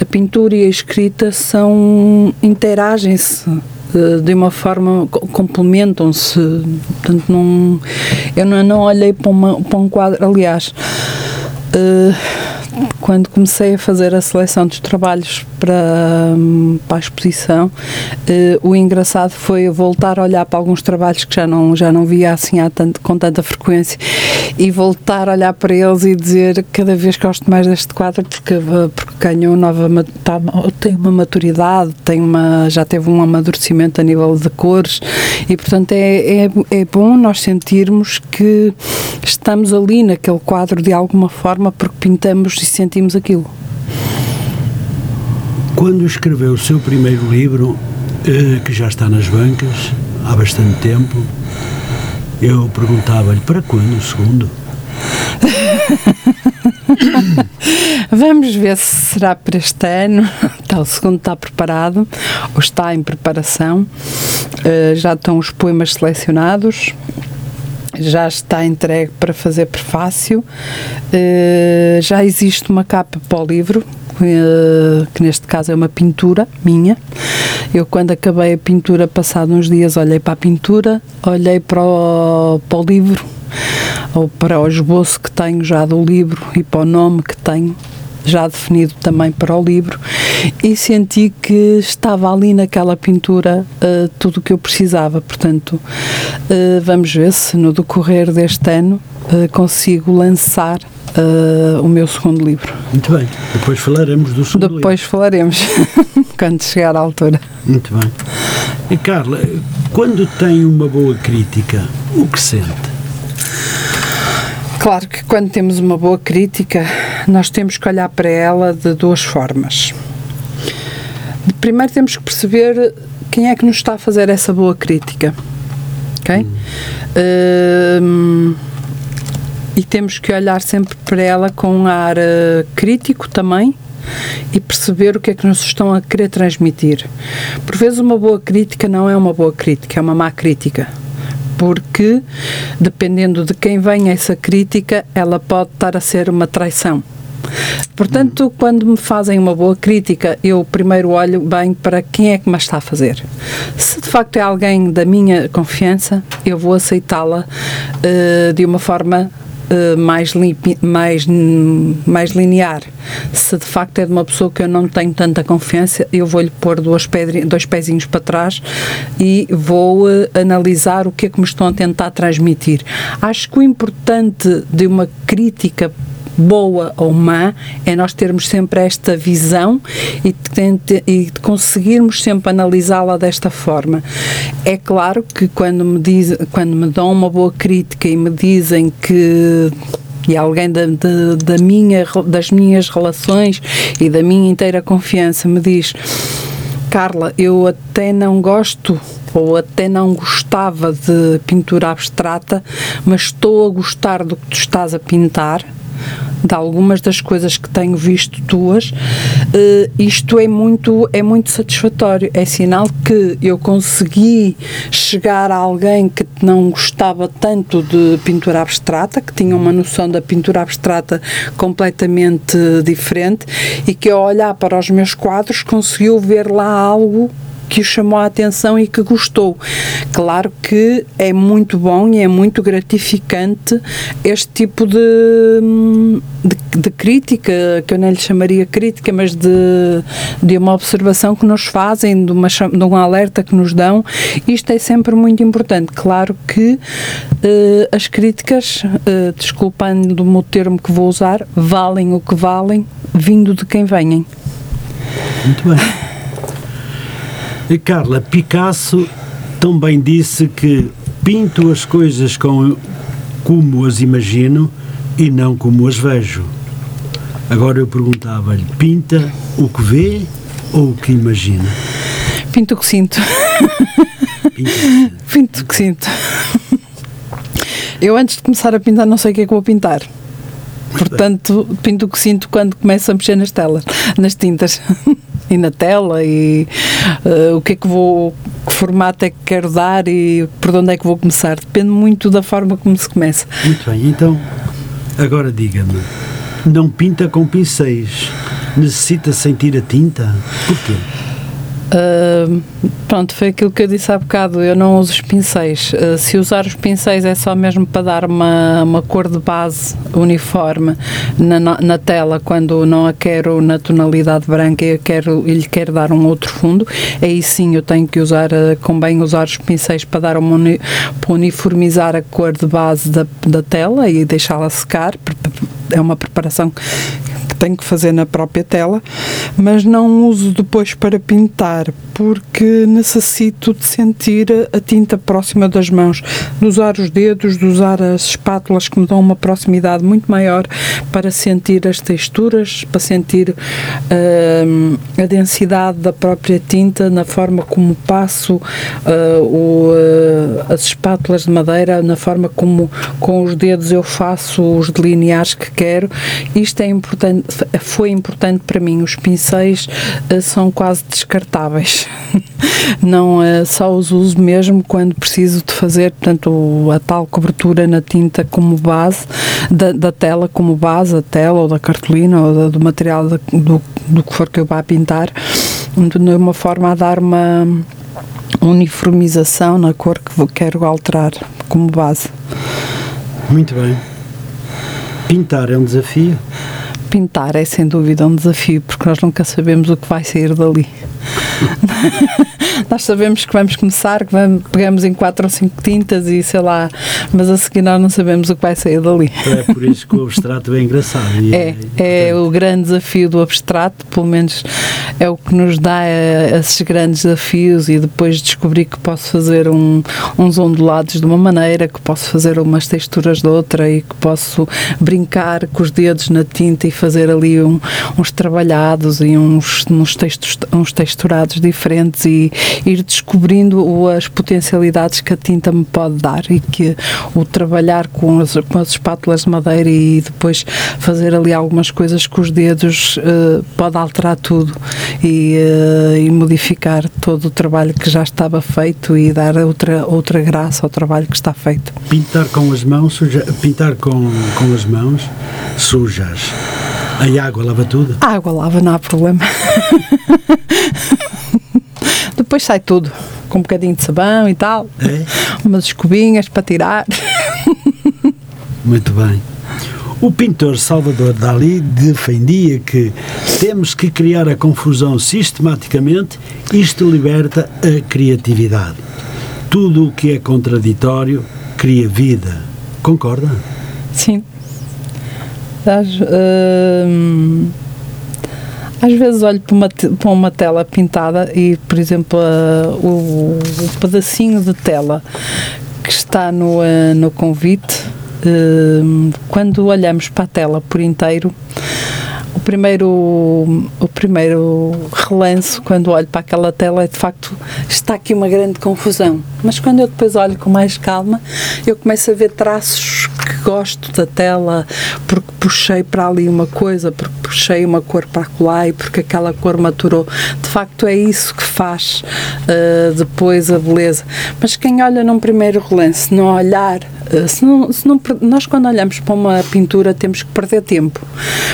a pintura e a escrita são interagem-se eh, de uma forma complementam-se portanto não eu não, não olhei para, uma, para um quadro aliás uh, quando comecei a fazer a seleção dos trabalhos para, para a exposição, uh, o engraçado foi voltar a olhar para alguns trabalhos que já não, já não via assim há tanto, com tanta frequência e voltar a olhar para eles e dizer cada vez gosto mais deste quadro porque, porque ganhou nova, tá, tem uma maturidade, tem uma, já teve um amadurecimento a nível de cores e portanto é, é, é bom nós sentirmos que estamos ali naquele quadro de alguma forma porque pintamos e sentimos aquilo. Quando escreveu o seu primeiro livro, eh, que já está nas bancas há bastante tempo, eu perguntava-lhe para quando o segundo? (laughs) Vamos ver se será para este ano. (laughs) Então, o segundo está preparado, ou está em preparação. Uh, já estão os poemas selecionados já está entregue para fazer prefácio, uh, já existe uma capa para o livro, uh, que neste caso é uma pintura minha. Eu, quando acabei a pintura, passado uns dias, olhei para a pintura, olhei para o, para o livro, ou para o esboço que tenho já do livro e para o nome que tenho já definido também para o livro e senti que estava ali naquela pintura uh, tudo o que eu precisava. Portanto, uh, vamos ver se no decorrer deste ano uh, consigo lançar o meu segundo livro. Muito bem, depois falaremos do segundo Depois livro. falaremos, (laughs) quando chegar à altura. Muito bem. E Carla, quando tem uma boa crítica, o que sente? Claro que quando temos uma boa crítica, nós temos que olhar para ela de duas formas. Primeiro temos que perceber quem é que nos está a fazer essa boa crítica. Ok? Hum. e temos que olhar sempre para ela com um ar uh, crítico também e perceber o que é que nos estão a querer transmitir. Por vezes, uma boa crítica não é uma boa crítica, é uma má crítica porque dependendo de quem vem essa crítica, ela pode estar a ser uma traição. Portanto, quando me fazem uma boa crítica, eu primeiro olho bem para quem é que me está a fazer. Se de facto é alguém da minha confiança, eu vou aceitá-la uh, de uma forma Uh, mais, mais, mais linear. Se de facto é de uma pessoa que eu não tenho tanta confiança, eu vou-lhe pôr dois, dois pezinhos para trás e vou uh, analisar o que é que me estão a tentar transmitir. Acho que o importante de uma crítica boa ou má, é nós termos sempre esta visão e, de, e conseguirmos sempre analisá-la desta forma. É claro que quando me, diz, quando me dão uma boa crítica e me dizem que e alguém da, da, da, minha, das minhas relações e da minha inteira confiança me diz Carla, eu até não gosto ou até não gostava de pintura abstrata, mas estou a gostar do que tu estás a pintar de algumas das coisas que tenho visto tuas, uh, isto é muito, é muito satisfatório. É sinal que eu consegui chegar a alguém que não gostava tanto de pintura abstrata, que tinha uma noção da pintura abstrata completamente diferente e que ao olhar para os meus quadros conseguiu ver lá algo que o chamou a atenção e que gostou. Claro que é muito bom e é muito gratificante este tipo de, de, de crítica, que eu nem lhe chamaria crítica, mas de, de uma observação que nos fazem, de, uma, de um alerta que nos dão. Isto é sempre muito importante. Claro que uh, as críticas, uh, desculpando-me o termo que vou usar, valem o que valem, vindo de quem venham. Muito bem. E Carla, Picasso também disse que pinto as coisas com, como as imagino e não como as vejo. Agora eu perguntava-lhe: pinta o que vê ou o que imagina? Pinto o que sinto. (laughs) Pinto o que sinto. Eu antes de começar a pintar não sei o que é que vou pintar. Portanto, pinto o que sinto quando começo a mexer nas telas, nas tintas. E na tela e uh, o que é que vou, que formato é que quero dar e por onde é que vou começar. Depende muito da forma como se começa. Muito bem, então agora diga-me, não pinta com pincéis, necessita sentir a tinta? Porquê? Pronto, foi aquilo que eu disse há bocado. Eu não uso os pincéis. Uh, se usar os pincéis é só mesmo para dar uma, uma cor de base uniforme na, na tela, quando não a quero na tonalidade branca e quero, lhe quero dar um outro fundo. Aí sim eu tenho que usar, uh, convém usar os pincéis para, dar uma uni, para uniformizar a cor de base da, da tela e deixá-la secar. É uma preparação tenho que fazer na própria tela, mas não uso depois para pintar, porque necessito de sentir a tinta próxima das mãos, de usar os dedos, de usar as espátulas que me dão uma proximidade muito maior para sentir as texturas, para sentir uh, a densidade da própria tinta, na forma como passo uh, o, uh, as espátulas de madeira, na forma como com os dedos eu faço os delineares que quero. Isto é importante foi importante para mim. Os pincéis uh, são quase descartáveis. (laughs) Não uh, só os uso mesmo quando preciso de fazer, portanto, a tal cobertura na tinta como base, da, da tela como base, a tela ou da cartolina ou da, do material da, do, do que for que eu vá pintar, de uma forma a dar uma uniformização na cor que quero alterar como base. Muito bem. Pintar é um desafio? Pintar é sem dúvida um desafio, porque nós nunca sabemos o que vai sair dali. (laughs) nós sabemos que vamos começar, que vamos, pegamos em quatro ou cinco tintas e sei lá, mas a seguir nós não sabemos o que vai sair dali. É por isso que o abstrato é engraçado. É, é, é o grande desafio do abstrato, pelo menos é o que nos dá eh, esses grandes desafios e depois descobrir que posso fazer um, uns ondulados de uma maneira, que posso fazer umas texturas de outra e que posso brincar com os dedos na tinta e fazer ali um, uns trabalhados e uns, uns, textos, uns texturados diferentes e ir descobrindo as potencialidades que a tinta me pode dar e que o trabalhar com as, com as espátulas de madeira e depois fazer ali algumas coisas com os dedos uh, pode alterar tudo e, uh, e modificar todo o trabalho que já estava feito e dar outra, outra graça ao trabalho que está feito. Pintar com as mãos, suja, pintar com, com as mãos sujas. A água lava tudo? A água lava, não há problema. (laughs) Depois sai tudo, com um bocadinho de sabão e tal. É? Umas escovinhas para tirar. Muito bem. O pintor Salvador Dali defendia que temos que criar a confusão sistematicamente, isto liberta a criatividade. Tudo o que é contraditório cria vida. Concorda? Sim. Às, uh, às vezes olho para uma, para uma tela pintada e, por exemplo, o, o, pedacinho de tela que está no, no convite, uh, quando olhamos para a tela por inteiro, o primeiro, o primeiro relance, quando olho para aquela tela, é de facto está aqui uma grande confusão. Mas quando eu depois olho com mais calma, eu começo a ver traços que gosto da tela, porque puxei para ali uma coisa, porque puxei uma cor para lá e porque aquela cor maturou. De facto, é isso que faz uh, depois a beleza. Mas quem olha num primeiro relance, não olhar eh, se não, se não, nós, quando olhamos para uma pintura, temos que perder tempo.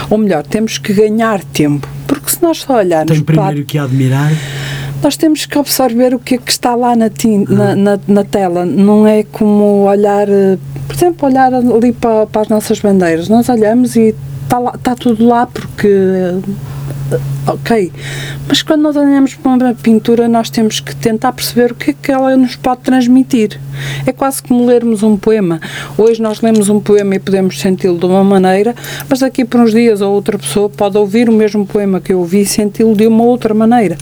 Ou melhor, temos que ganhar tempo. Porque se nós só olharmos. Tem primeiro para, que admirar. Nós temos que observar o que é que está lá na, tinta, na, na, na, tela. Não é como olhar, eh, por exemplo, olhar ali para, para as nossas bandeiras. Nós olhamos e está, lá, está tudo lá porque ok. Mas quando nós olhamos para uma pintura, nós temos que tentar perceber o que é que ela nos pode transmitir. É quase como lermos um poema. Hoje nós lemos um poema e podemos senti-lo de uma maneira, mas daqui por uns dias a outra pessoa pode ouvir o mesmo poema que eu ouvi e senti-lo de uma outra maneira.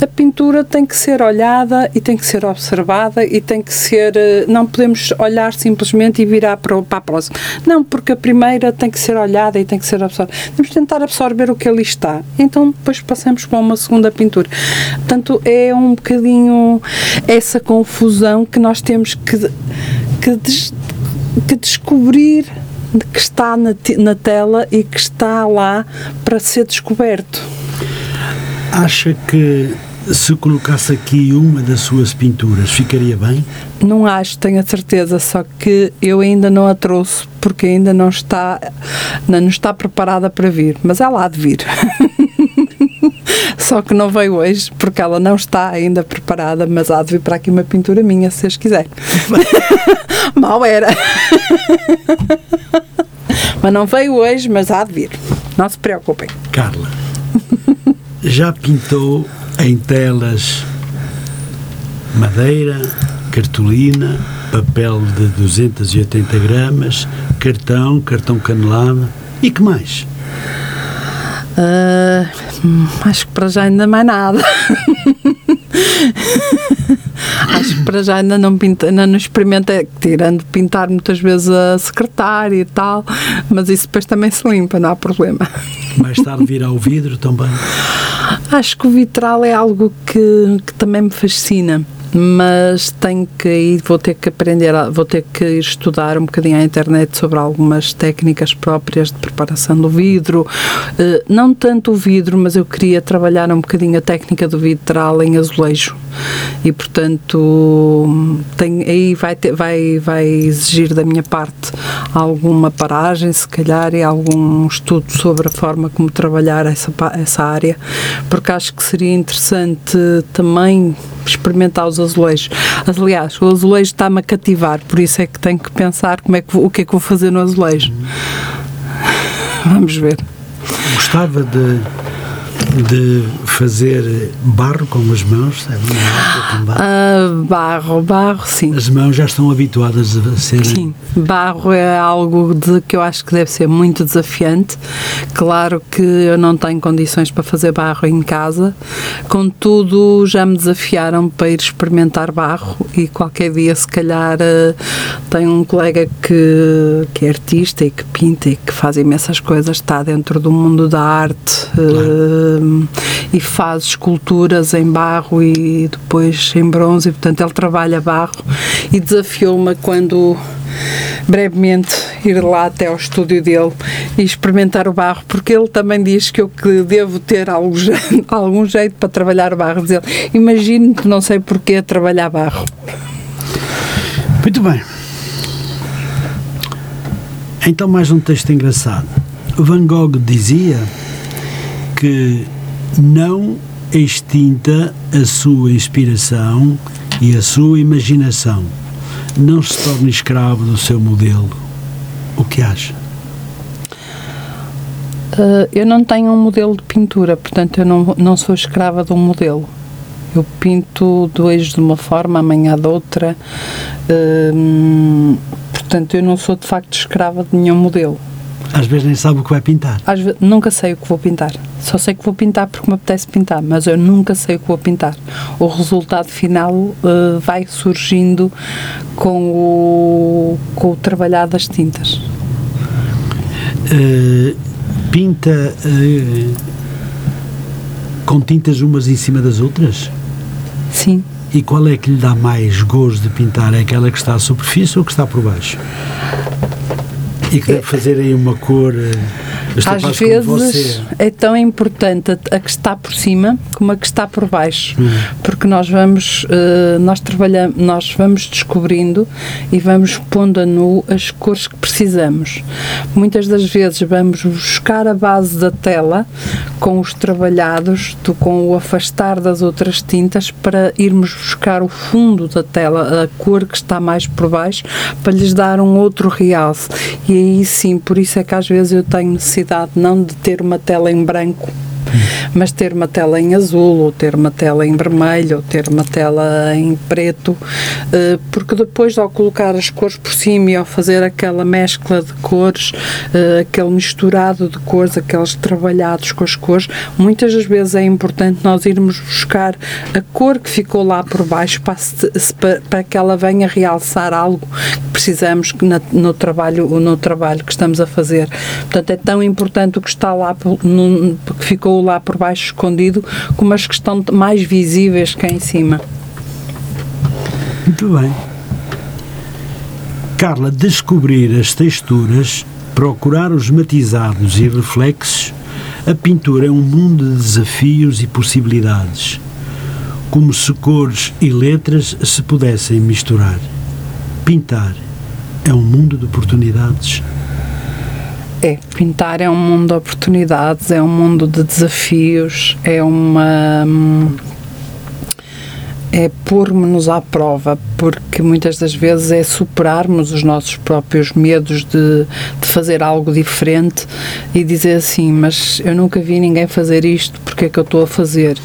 A pintura tem que ser olhada e tem que ser observada e tem que ser. Eh, não podemos olhar simplesmente e virar para, para a próxima. Não, porque a primeira tem que ser olhada e tem que ser absorvida. Temos que tentar absorver o que ali está então depois passamos para uma segunda pintura. Portanto, é um bocadinho essa confusão que nós temos que, que, des, que descobrir que está na, na tela e que está lá para ser descoberto. Acha que se colocasse aqui uma das suas pinturas, ficaria bem? Não acho, tenho a certeza, só que eu ainda não a trouxe porque ainda não está, não está preparada para vir, mas ela há de vir. (laughs) Só que não veio hoje porque ela não está ainda preparada, mas há de vir para aqui uma pintura minha, se vocês quiserem. (laughs) Mal era. (laughs) mas não veio hoje, mas há de vir. Não se preocupem. Carla, já pintou em telas madeira, cartolina, papel de 280 gramas, cartão, cartão canelado e que mais? Uh, acho que para já ainda mais nada. (laughs) acho que para já ainda não pinta, ainda não experimentei, tirando pintar muitas vezes a secretária e tal, mas isso depois também se limpa, não há problema. Mais tarde vir ao vidro também? Acho que o vitral é algo que, que também me fascina mas tenho que ir, vou ter que aprender, vou ter que estudar um bocadinho à internet sobre algumas técnicas próprias de preparação do vidro, eh, não tanto o vidro, mas eu queria trabalhar um bocadinho a técnica do vitral em azulejo. E portanto aí vai, ter, vai, vai exigir da minha parte alguma paragem, se calhar, e algum estudo sobre a forma como trabalhar essa, essa área, porque acho que seria interessante também experimentar os azulejos. Aliás, o azulejo está-me a cativar, por isso é que tenho que pensar como é que, o que é que vou fazer no azulejo. (laughs) Vamos ver. Gostava de de fazer barro com as mãos, sabe? Uh, barro, barro, sim. As mãos já estão habituadas a ser. Sim, barro é algo de que eu acho que deve ser muito desafiante. Claro que eu não tenho condições para fazer barro em casa, contudo já me desafiaram para ir experimentar barro e qualquer dia, se calhar, uh, tenho um colega que, que é artista e que pinta e que faz imensas coisas, está dentro do mundo da arte. Claro. Uh, e faz esculturas em barro e depois em bronze, e portanto ele trabalha barro e desafiou-me quando brevemente ir lá até ao estúdio dele e experimentar o barro, porque ele também diz que eu que devo ter algum jeito, (laughs) algum jeito para trabalhar barro. Diz ele, imagino que não sei porquê trabalhar barro. Muito bem. Então mais um texto engraçado. Van Gogh dizia que não extinta a sua inspiração e a sua imaginação. Não se torne escravo do seu modelo. O que acha? Uh, eu não tenho um modelo de pintura, portanto eu não, não sou escrava de um modelo. Eu pinto dois de uma forma, amanhã de outra. Uh, portanto, eu não sou de facto escrava de nenhum modelo. Às vezes nem sabe o que vai pintar. Às vezes, nunca sei o que vou pintar. Só sei que vou pintar porque me apetece pintar, mas eu nunca sei o que vou pintar. O resultado final uh, vai surgindo com o, com o trabalhar das tintas. Uh, pinta uh, com tintas umas em cima das outras? Sim. E qual é que lhe dá mais gozo de pintar? É aquela que está à superfície ou que está por baixo? E que deve fazer aí uma cor. Às vezes é tão importante a, que está por cima como a que está por baixo, hum. porque nós vamos, uh, nós trabalhamos, nós vamos descobrindo e vamos pondo a nu as cores que precisamos. Muitas das vezes vamos buscar a base da tela com os trabalhados, do, com o afastar das outras tintas para irmos buscar o fundo da tela, a cor que está mais por baixo, para lhes dar um outro realce. E aí sim, por isso é que às vezes eu tenho necessidade necessidade não de ter uma tela em branco mas ter uma tela em azul, ou ter uma tela em vermelho, ou ter uma tela em preto, eh, porque depois ao colocar as cores por cima e ao fazer aquela mescla de cores, eh, aquele misturado de cores, aqueles trabalhados com as cores, muitas das vezes é importante nós irmos buscar a cor que ficou lá por baixo para, que ela venha realçar algo que precisamos no trabalho, no trabalho que estamos a fazer. Portanto, é tão importante o que está lá, que ficou lá por baixo escondido, como as que estão mais visíveis cá em cima. Muito bem. Carla, descobrir as texturas, procurar os matizados e reflexos, a pintura é um mundo de desafios e possibilidades, como se cores e letras se pudessem misturar. Pintar é um mundo de oportunidades. É, pintar é um mundo de oportunidades, é um mundo de desafios, é uma. é pôr-nos à prova, porque muitas das vezes é superarmos os nossos próprios medos de, de fazer algo diferente e dizer assim: Mas eu nunca vi ninguém fazer isto, porque é que eu estou a fazer?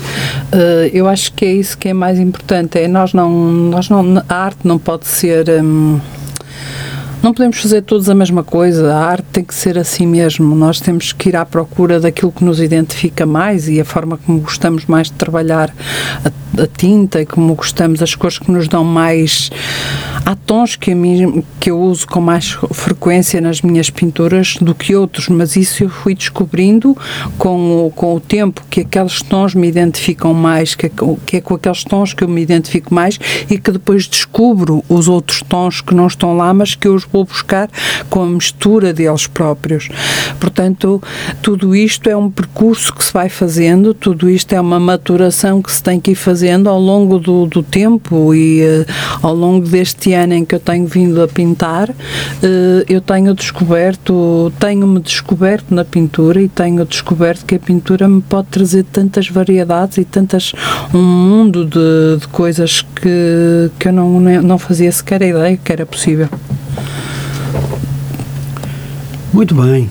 Uh, eu acho que é isso que é mais importante: é nós não. Nós não a arte não pode ser. Um, não podemos fazer todos a mesma coisa, a arte tem que ser assim mesmo. Nós temos que ir à procura daquilo que nos identifica mais e a forma como gostamos mais de trabalhar a, a tinta e como gostamos, as cores que nos dão mais. Há tons que, mim, que eu uso com mais frequência nas minhas pinturas do que outros, mas isso eu fui descobrindo com o, com o tempo que aqueles tons me identificam mais, que que é com aqueles tons que eu me identifico mais e que depois descubro os outros tons que não estão lá, mas que eu os vou buscar com a mistura deles próprios. Portanto, tudo isto é um percurso que se vai fazendo, tudo isto é uma maturação que se tem que ir fazendo ao longo do, do tempo e uh, ao longo deste ano em que eu tenho vindo a pintar, uh, eu tenho descoberto, tenho-me descoberto na pintura e tenho descoberto que a pintura me pode trazer tantas variedades e tantas um mundo de, de coisas que, que eu não, não fazia sequer ideia que era possível. Muito bem.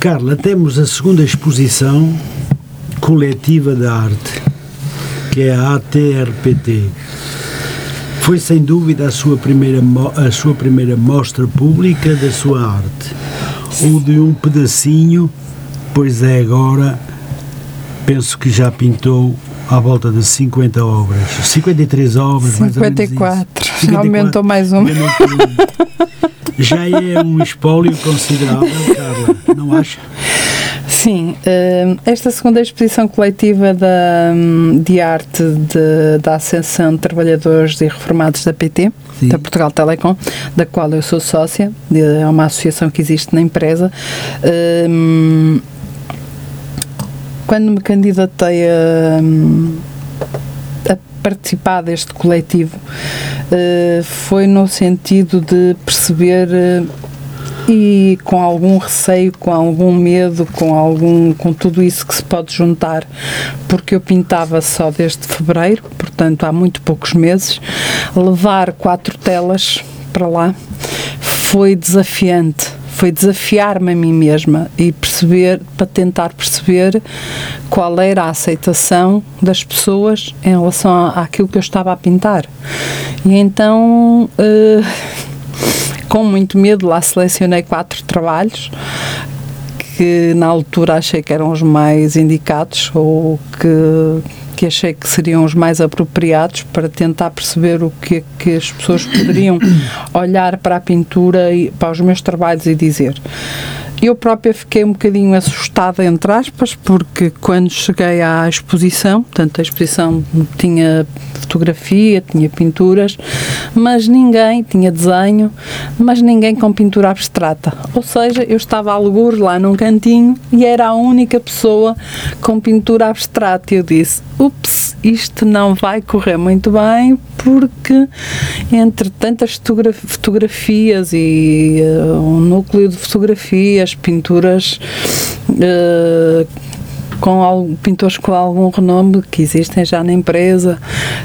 Carla, temos a segunda exposição coletiva de arte, que é a ATRPT. Foi sem dúvida a sua primeira, a sua primeira mostra pública da sua arte, ou de um pedacinho, pois é agora, penso que já pintou à volta de 50 obras, 53 obras, 54. mais ou menos. 54, aumentou mais uma. Já é um espólio considerável, Carla, não acha? Sim, eh, esta segunda exposição coletiva da, de arte de, da Ascensão de Trabalhadores e Reformados da PT, Sim. da Portugal Telecom, da qual eu sou sócia, é uma associação que existe na empresa. Eh, quando me candidatei a, a participar deste coletivo, eh, foi no sentido de perceber e com algum receio, com algum medo, com algum com tudo isso que se pode juntar, porque eu pintava só desde fevereiro, portanto há muito poucos meses, levar quatro telas para lá foi desafiante foi desafiar-me a mim mesma e perceber, para tentar perceber qual era a aceitação das pessoas em relação àquilo que eu estava a pintar. E então uh, com muito medo, lá selecionei quatro trabalhos que na altura achei que eram os mais indicados ou que, que achei que seriam os mais apropriados para tentar perceber o que é que as pessoas poderiam (coughs) olhar para a pintura e para os meus trabalhos e dizer. Eu própria fiquei um bocadinho assustada, entre aspas, porque quando cheguei à exposição, portanto, a exposição tinha fotografia, tinha pinturas, mas ninguém tinha desenho, mas ninguém com pintura abstrata. Ou seja, eu estava a lá num cantinho e era a única pessoa com pintura abstrata. E eu disse: ups, isto não vai correr muito bem, porque entre tantas fotografias e uh, um núcleo de fotografias, pinturas uh, com pintores com algum renome que existem já na empresa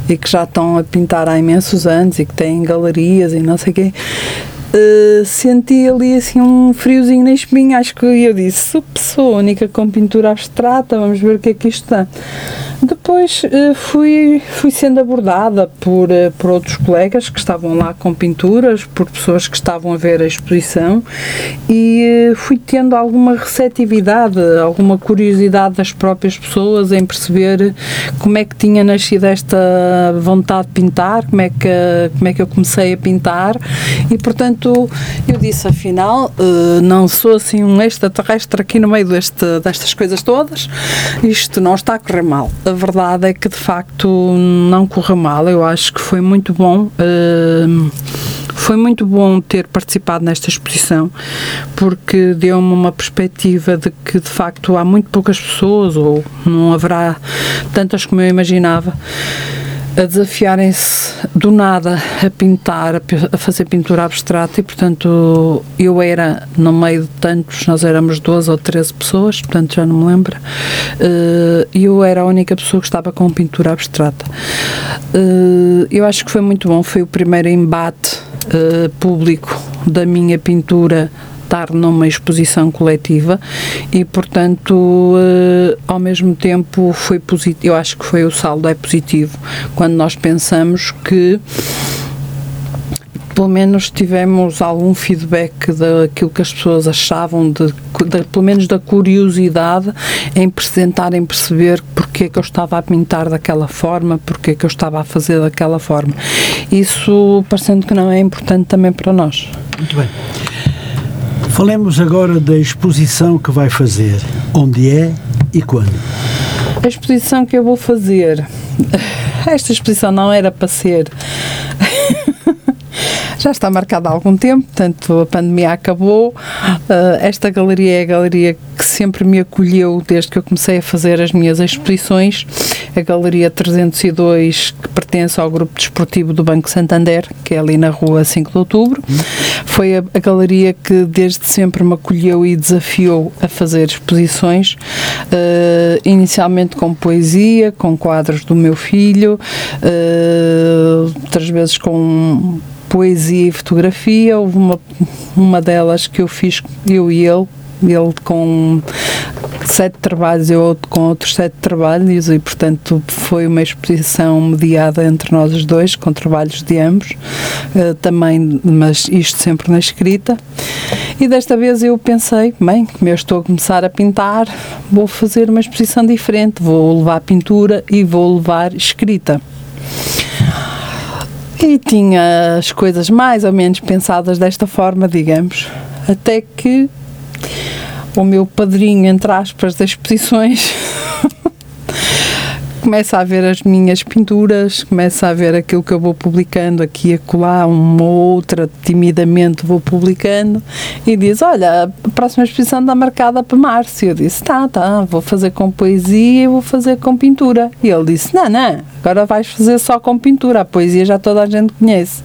e que já estão a pintar há imensos anos e que têm galerias e não sei o quê. Uh, senti ali assim um friozinho na espinha, acho que eu disse, sou a única com pintura abstrata, vamos ver o que é que isto dá. Depois uh, fui, fui sendo abordada por, uh, por outros colegas que estavam lá com pinturas, por pessoas que estavam a ver a exposição e fui tendo alguma receptividade, alguma curiosidade das próprias pessoas em perceber como é que tinha nascido esta vontade de pintar, como é que, como é que eu comecei a pintar e portanto eu disse, afinal, não sou assim um extraterrestre aqui no meio deste, destas coisas todas, isto não está a correr mal. A verdade é que, de facto, não correu mal. Eu acho que foi muito bom. Uh, foi muito bom ter participado nesta exposição porque deu-me uma perspectiva de que de facto há muito poucas pessoas ou não haverá tantas como eu imaginava a desafiarem-se do nada a pintar, a fazer pintura abstrata e, portanto, eu era, no meio de tantos, nós éramos 12 ou 13 pessoas, portanto já não me lembro, eh, e eu era a única pessoa que estava com pintura abstrata. Eh, eu acho que foi muito bom, foi o primeiro embate eh, público da minha pintura estar numa exposição coletiva e, portanto, uh, ao mesmo tempo foi positivo, eu acho que foi o saldo é positivo quando nós pensamos que pelo menos tivemos algum feedback daquilo que as pessoas achavam, de, de, pelo menos da curiosidade em tentarem perceber porque é que eu estava a pintar daquela forma, porque é que eu estava a fazer daquela forma. Isso, parecendo que não é importante também para nós. Muito bem. Falemos agora da exposição que vai fazer. Onde é e quando? A exposição que eu vou fazer. Esta exposição não era para ser já está marcada há algum tempo, portanto a pandemia acabou. Uh, esta galeria é a galeria que sempre me acolheu desde que eu comecei a fazer as minhas exposições. A Galeria 302, que pertence ao grupo desportivo do Banco Santander, que é ali na rua 5 de Outubro. Foi a, a galeria que desde sempre me acolheu e desafiou a fazer exposições, uh, inicialmente com poesia, com quadros do meu filho, uh, outras vezes com poesia e fotografia. Houve uma, uma delas que eu fiz, eu e ele, ele com sete trabalhos, eu com outros sete trabalhos e, portanto, foi uma exposição mediada entre nós os dois, com trabalhos de ambos, uh, também, mas isto sempre na escrita. E desta vez eu pensei, bem, como eu estou a começar a pintar, vou fazer uma exposição diferente, vou levar pintura e vou levar escrita. E tinha as coisas mais ou menos pensadas desta forma, digamos, até que o meu padrinho, entre aspas, das exposições, (laughs) começa a ver as minhas pinturas, começa a ver aquilo que eu vou publicando aqui e acolá, uma outra, timidamente vou publicando, e diz: Olha, a próxima exposição está marcada para março. E eu disse: Tá, tá, vou fazer com poesia e vou fazer com pintura. E ele disse: Não, não, agora vais fazer só com pintura, a poesia já toda a gente conhece.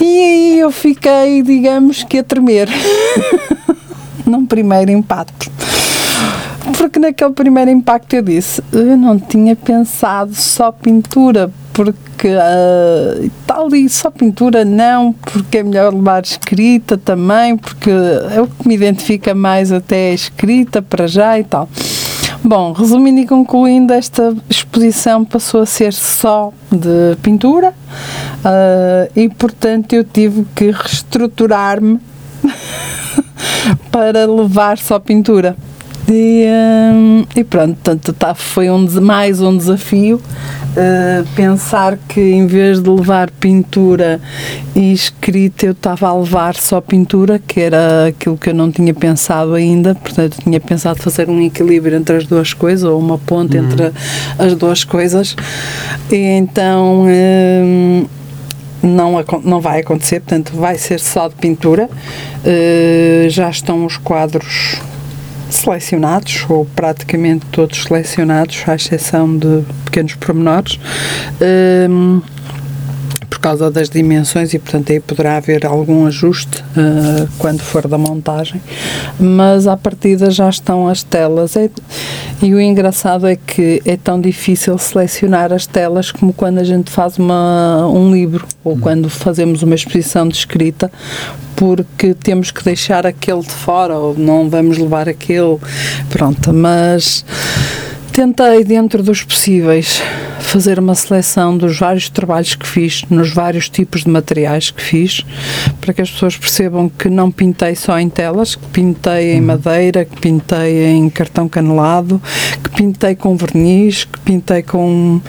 E aí eu fiquei, digamos que a tremer. (laughs) num primeiro impacto. Porque naquele primeiro impacto eu disse, eu não tinha pensado só pintura, porque uh, tal e só pintura não, porque é melhor levar escrita também, porque é o que me identifica mais até a escrita para já e tal. Bom, resumindo e concluindo, esta exposição passou a ser só de pintura uh, e, portanto, eu tive que reestruturar-me (laughs) para levar só pintura. E, hum, e pronto, portanto, tá, foi um, mais um desafio uh, pensar que em vez de levar pintura e escrita, eu estava a levar só pintura, que era aquilo que eu não tinha pensado ainda, portanto, tinha pensado fazer um equilíbrio entre as duas coisas, ou uma ponte uhum. entre as duas coisas. E então. Hum, não, não vai acontecer, portanto, vai ser só de pintura. Uh, já estão os quadros selecionados, ou praticamente todos selecionados, à exceção de pequenos pormenores. Uh, causa das dimensões e, portanto, aí poderá haver algum ajuste uh, quando for da montagem, mas à partida já estão as telas. É, e o engraçado é que é tão difícil selecionar as telas como quando a gente faz uma, um livro ou uhum. quando fazemos uma exposição de escrita, porque temos que deixar aquele de fora ou não vamos levar aquele. Pronto, mas tentei, dentro dos possíveis, fazer uma seleção dos vários trabalhos que fiz, nos vários tipos de materiais que fiz, para que as pessoas percebam que não pintei só em telas, que pintei em uhum. madeira, que pintei em cartão canelado, que pintei com verniz, que pintei com,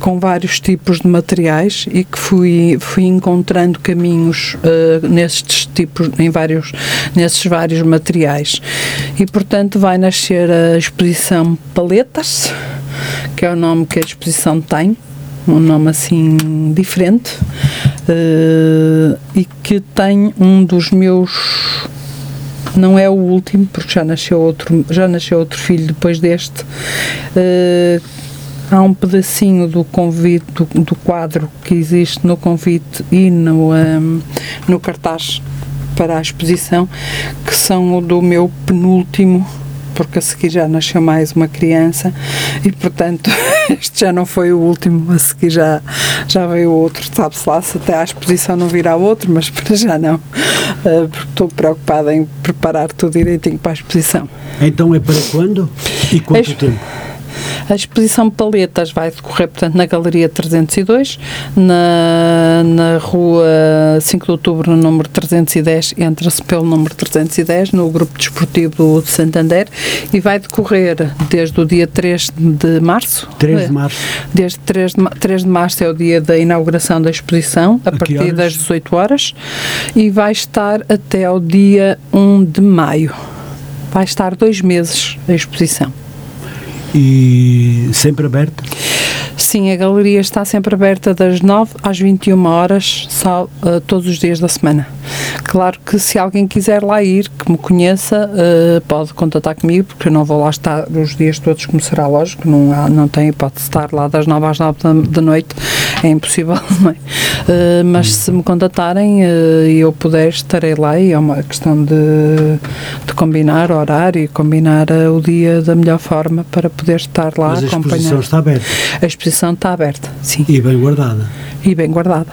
com vários tipos de materiais e que fui, fui encontrando caminhos uh, nestes tipos, em vários, nesses vários materiais. E, portanto, vai nascer a exposição Paletas, que é o nome que a exposição tem, um nome assim diferente, uh, e que tem um dos meus não é o último porque já nasceu outro já nasceu outro filho depois deste uh, há um pedacinho do convite do, do, quadro que existe no convite e no um, no cartaz para a exposição que são o do meu penúltimo porque a seguir já nasceu mais uma criança e, portanto, (laughs) este já não foi o último, a seguir já, já veio outro, sabe-se lá se até à exposição não virá outro, mas (laughs) para já não, uh, porque estou preocupada em preparar tudo direitinho para a exposição. Então é para quando e quanto tempo? A exposição Paletas vai decorrer, portanto, na Galeria 302, na, na Rua 5 de Outubro, no número 310, entra-se pelo número 310, no Grupo Desportivo de Santander, e vai decorrer desde o dia 3 de março. 3 de março. Desde 3 de, 3 de março é o dia da inauguração da exposição, a, a partir das 18 horas, e vai estar até ao dia 1 de maio. Vai estar dois meses a exposição e sempre aberta? Sim, a galeria está sempre aberta das 9 às 21 horas, só, uh, todos os dias da semana. Claro que se alguém quiser lá ir, que me conheça, uh, pode contatar comigo, porque eu não vou lá estar os dias todos, como será lógico, não, há, não tem hipótese de estar lá das 9 às 9 da, da noite, é impossível, (laughs) não é? Uh, mas se me contatarem e eu puder, estarei lá e é uma questão de, de combinar o horário e combinar o dia da melhor forma para poder estar lá mas a acompanhar. A exposição está aberta? A exposição está aberta, sim. E bem guardada? E bem guardada,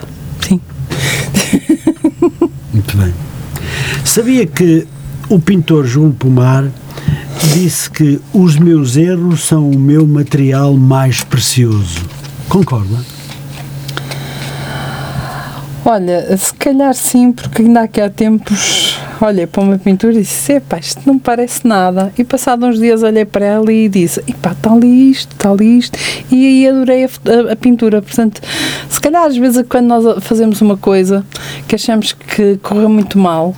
bem. Sabia que o pintor Júlio Pomar disse que os meus erros são o meu material mais precioso. Concorda? Olha, se calhar sim, porque ainda aqui há tempos olhei para uma pintura e disse: Epá, isto não parece nada. E passados uns dias olhei para ela e disse: Epá, está ali isto, está ali isto. E aí adorei a, a, a, pintura. Portanto, se calhar às vezes quando nós fazemos uma coisa que achamos que correu muito mal,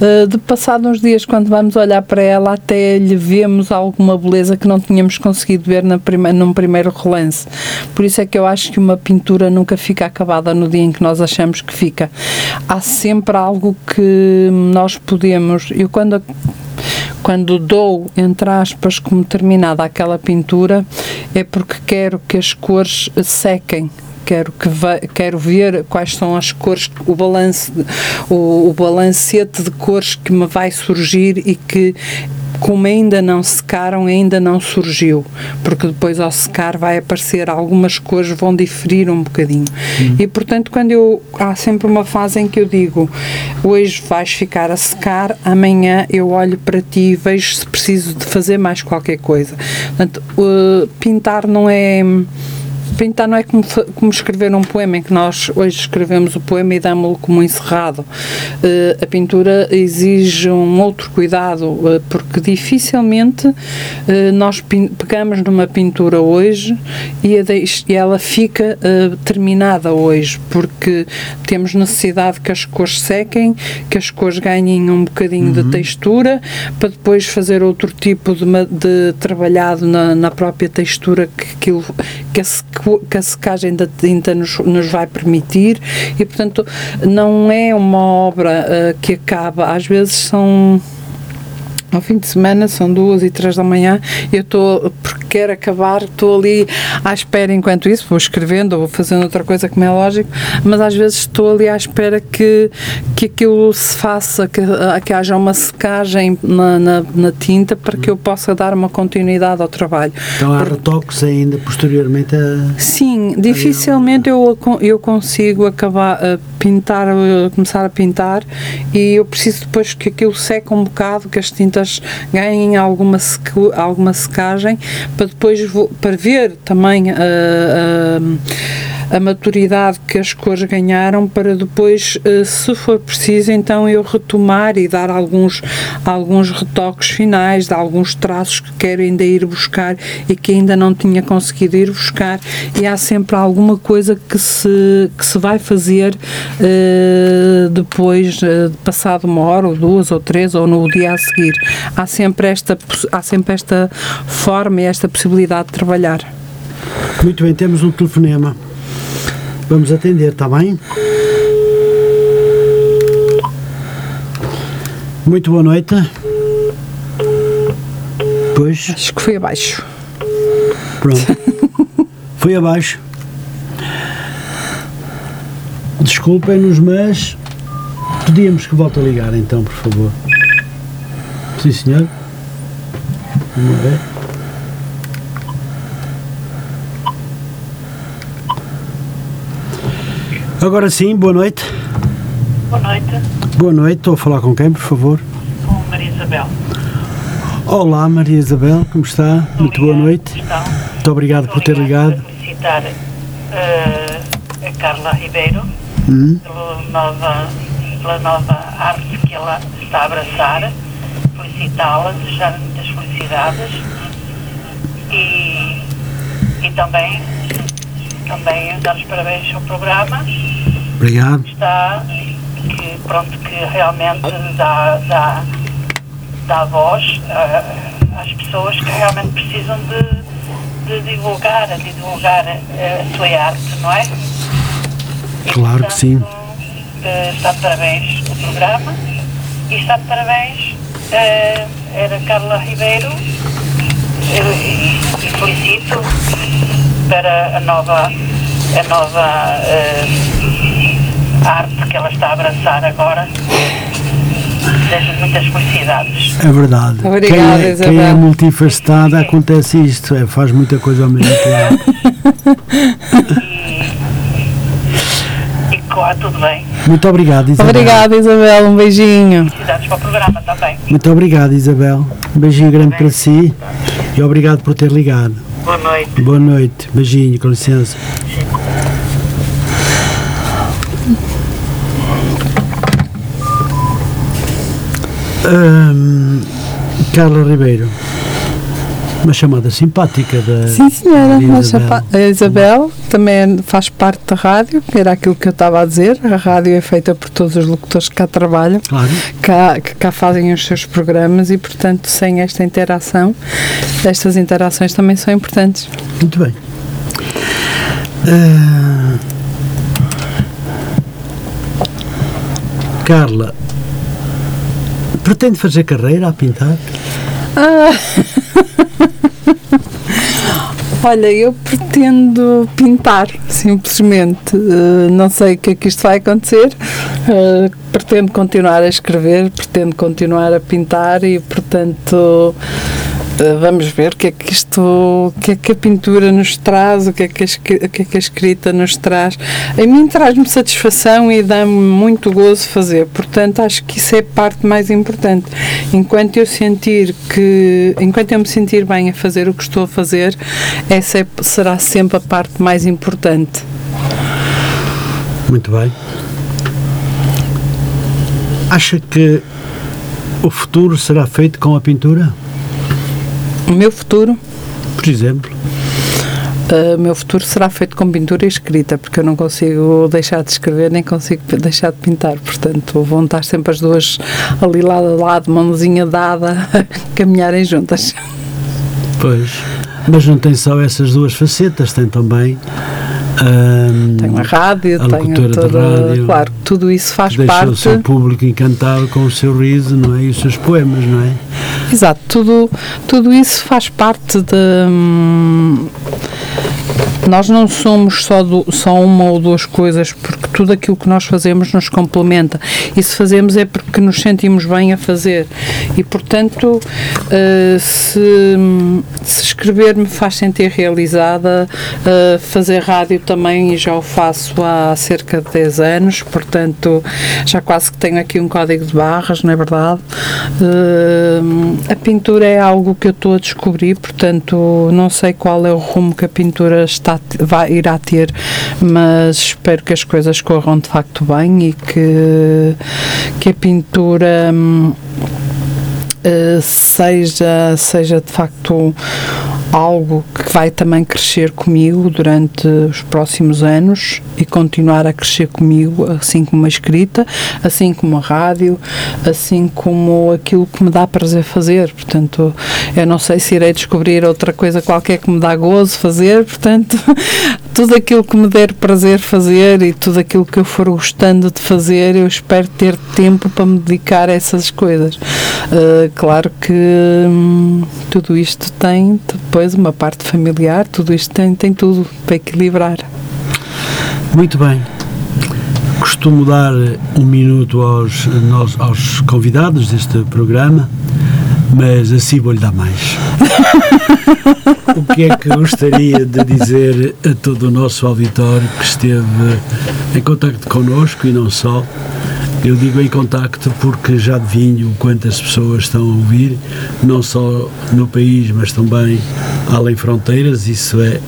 uh, de passados uns dias, quando vamos olhar para ela, até lhe vemos alguma beleza que não tínhamos conseguido ver na prime num primeiro relance. Por isso é que eu acho que uma pintura nunca fica acabada no dia em que nós achamos que fica. Há sempre algo que nós podemos. Eu quando quando dou, entre aspas, como terminada aquela pintura, é porque quero que as cores sequem. Quero, que quero ver quais são as cores, o balance, o, o balancete de cores que me vai surgir e que como ainda não secaram, ainda não surgiu, porque depois ao secar vai aparecer algumas cores vão diferir um bocadinho. Uhum. E portanto, quando eu há sempre uma fase em que eu digo, hoje vais ficar a secar, amanhã eu olho para ti e vejo se preciso de fazer mais qualquer coisa. Portanto, uh, pintar não é pintar não é como, como escrever um poema, em que nós hoje escrevemos o poema e damos-lo como encerrado. Uh, a pintura exige um outro cuidado, uh, porque dificilmente uh, nós pegamos numa pintura hoje e, e ela fica terminada hoje, porque temos necessidade que as cores sequem, que as cores ganhem um bocadinho uhum. de textura, para depois fazer outro tipo de, de trabalhado na, na própria textura que, aquilo, que, que a secagem da tinta nos, nos vai permitir e, portanto, não é uma obra uh, que acaba, às vezes são ao fim de semana são duas e três da manhã eu estou, porque quero acabar, estou ali à espera enquanto isso, vou escrevendo ou vou fazendo outra coisa como é lógico, mas às vezes estou ali à espera que, que aquilo se faça, que, que haja uma secagem na, na, na tinta para que eu possa dar uma continuidade ao trabalho. Então há retoques ainda posteriormente a... Sim, dificilmente eu, eu consigo acabar a pintar, a começar a pintar e eu preciso depois que aquilo seque um bocado, que as tintas ganhem alguma, alguma secagem para depois para ver também a, a, a maturidade que as cores ganharam para depois, eh, se for preciso, então eu retomar e dar alguns, alguns retoques finais, de alguns traços que quero ainda ir buscar e que ainda não tinha conseguido ir buscar e há sempre alguma coisa que se, que se vai fazer uh, depois, uh, passado uma hora ou duas ou três ou no dia a seguir há sempre esta, há sempre esta forma e esta possibilidade de trabalhar. Muito bem, temos um telefonema. Vamos atender, está bem? Muito boa noite. Pois. Acho que foi abaixo. Pronto. (laughs) foi abaixo. Desculpem-nos, mas pedíamos que volte a ligar então, por favor. Sim, senhor. Vamos ver. Agora sim, boa noite. Boa noite. Boa noite, estou a falar com quem, por favor? Com Maria Isabel. Olá, Maria Isabel, como está? Muito, Muito boa noite. Muito obrigado Muito por ter ligado. felicitar uh, a Carla Ribeiro hum? pela, nova, pela nova arte que ela está a abraçar felicitá-la, desejar muitas felicidades e, e também, também dar os parabéns ao programa. Obrigado. Está, que, pronto, que realmente dá, dá, dá voz às pessoas que realmente precisam de, de divulgar, de divulgar a sua arte, não é? E, claro portanto, que sim. Está de parabéns o programa e está de parabéns era Carla Ribeiro e, e felicito para a nova, a nova uh, arte que ela está a abraçar agora. Desejo muitas felicidades. É verdade. Obrigada, quem, é, quem é multifacetada acontece isto, é, faz muita coisa ao mesmo tempo. e, e corra tudo bem. Muito obrigado, Isabel. Obrigada, Isabel. Um beijinho. Felicidades para o programa, bem. Muito obrigado, Isabel. Um beijinho grande para si e obrigado por ter ligado. Boa noite. Boa noite. Beijinho, com licença. Hum, Carla Ribeiro. Uma chamada simpática da. Sim, senhora. da Isabel. A Isabel também faz parte da rádio, que era aquilo que eu estava a dizer. A rádio é feita por todos os locutores que cá trabalham, Claro. cá, que cá fazem os seus programas e, portanto, sem esta interação, estas interações também são importantes. Muito bem. Ah, Carla, pretende fazer carreira a pintar? (laughs) Olha, eu pretendo pintar, simplesmente. Eh, não sei o que é que isto vai acontecer. Eh, pretendo continuar a escrever, pretendo continuar a pintar e, portanto, eh, vamos ver o que é que isto, o que é que a pintura nos traz, o que é que a, o que é que a escrita nos traz. A mim traz-me satisfação e dá-me muito gozo fazer. Portanto, acho que isso é a parte mais importante. Enquanto eu sentir que, enquanto eu me sentir bem a fazer o que estou a fazer, essa é- será sempre a parte mais importante. Muito bem. Acha que o futuro será feito com a pintura? O meu futuro, Por exemplo? uh, o meu futuro será feito com pintura e escrita, porque eu não consigo deixar de escrever nem consigo deixar de pintar. Portanto, vão estar sempre as duas ali lado a lado, mãozinha dada, (laughs) caminharem juntas. Pois. Mas não tem só essas duas facetas, tem também. ahm, Tenho a rádio, A tenho toda. rádio, claro, tudo isso faz deixa o parte. seu público encantado com o seu riso, não é? E os seus poemas, não é? Exato, tudo, tudo isso faz parte de. Nós não somos só, do- só uma ou duas coisas, porque tudo aquilo que nós fazemos nos complementa. E se fazemos é porque nos sentimos bem a fazer. E, portanto, eh, se, se escrever me faz sentir realizada, eh, fazer rádio também, já o faço há cerca de 10 anos, portanto, já quase que tenho aqui um código de barras, não é verdade? Eh, a pintura é algo que eu estou a descobrir, portanto, não sei qual é o rumo que a pintura está, vai, irá ter, mas espero que as coisas corram de facto bem e que, que a pintura. hum, eh, seja, seja de facto algo que vai também crescer comigo durante os próximos anos e continuar a crescer comigo, assim como a escrita, assim como a rádio, assim como aquilo que me dá prazer fazer. Portanto, eu não sei se irei descobrir outra coisa qualquer que me dá gozo fazer, portanto, (laughs) tudo aquilo que me der prazer fazer e tudo aquilo que eu for gostando de fazer, eu espero ter tempo para me dedicar a essas coisas. Uh, claro que hum, tudo isto tem depois uma parte familiar, tudo isto tem, tem tudo para equilibrar. Muito bem. Costumo dar um minuto aos, nós, aos convidados deste programa, mas assim vou-lhe dar mais. o que é que gostaria de dizer a todo o nosso auditório que esteve em contacto connosco e não só? Eu digo em contacto porque já adivinho quantas pessoas estão a ouvir, não só no país, mas também além fronteiras. Isso é,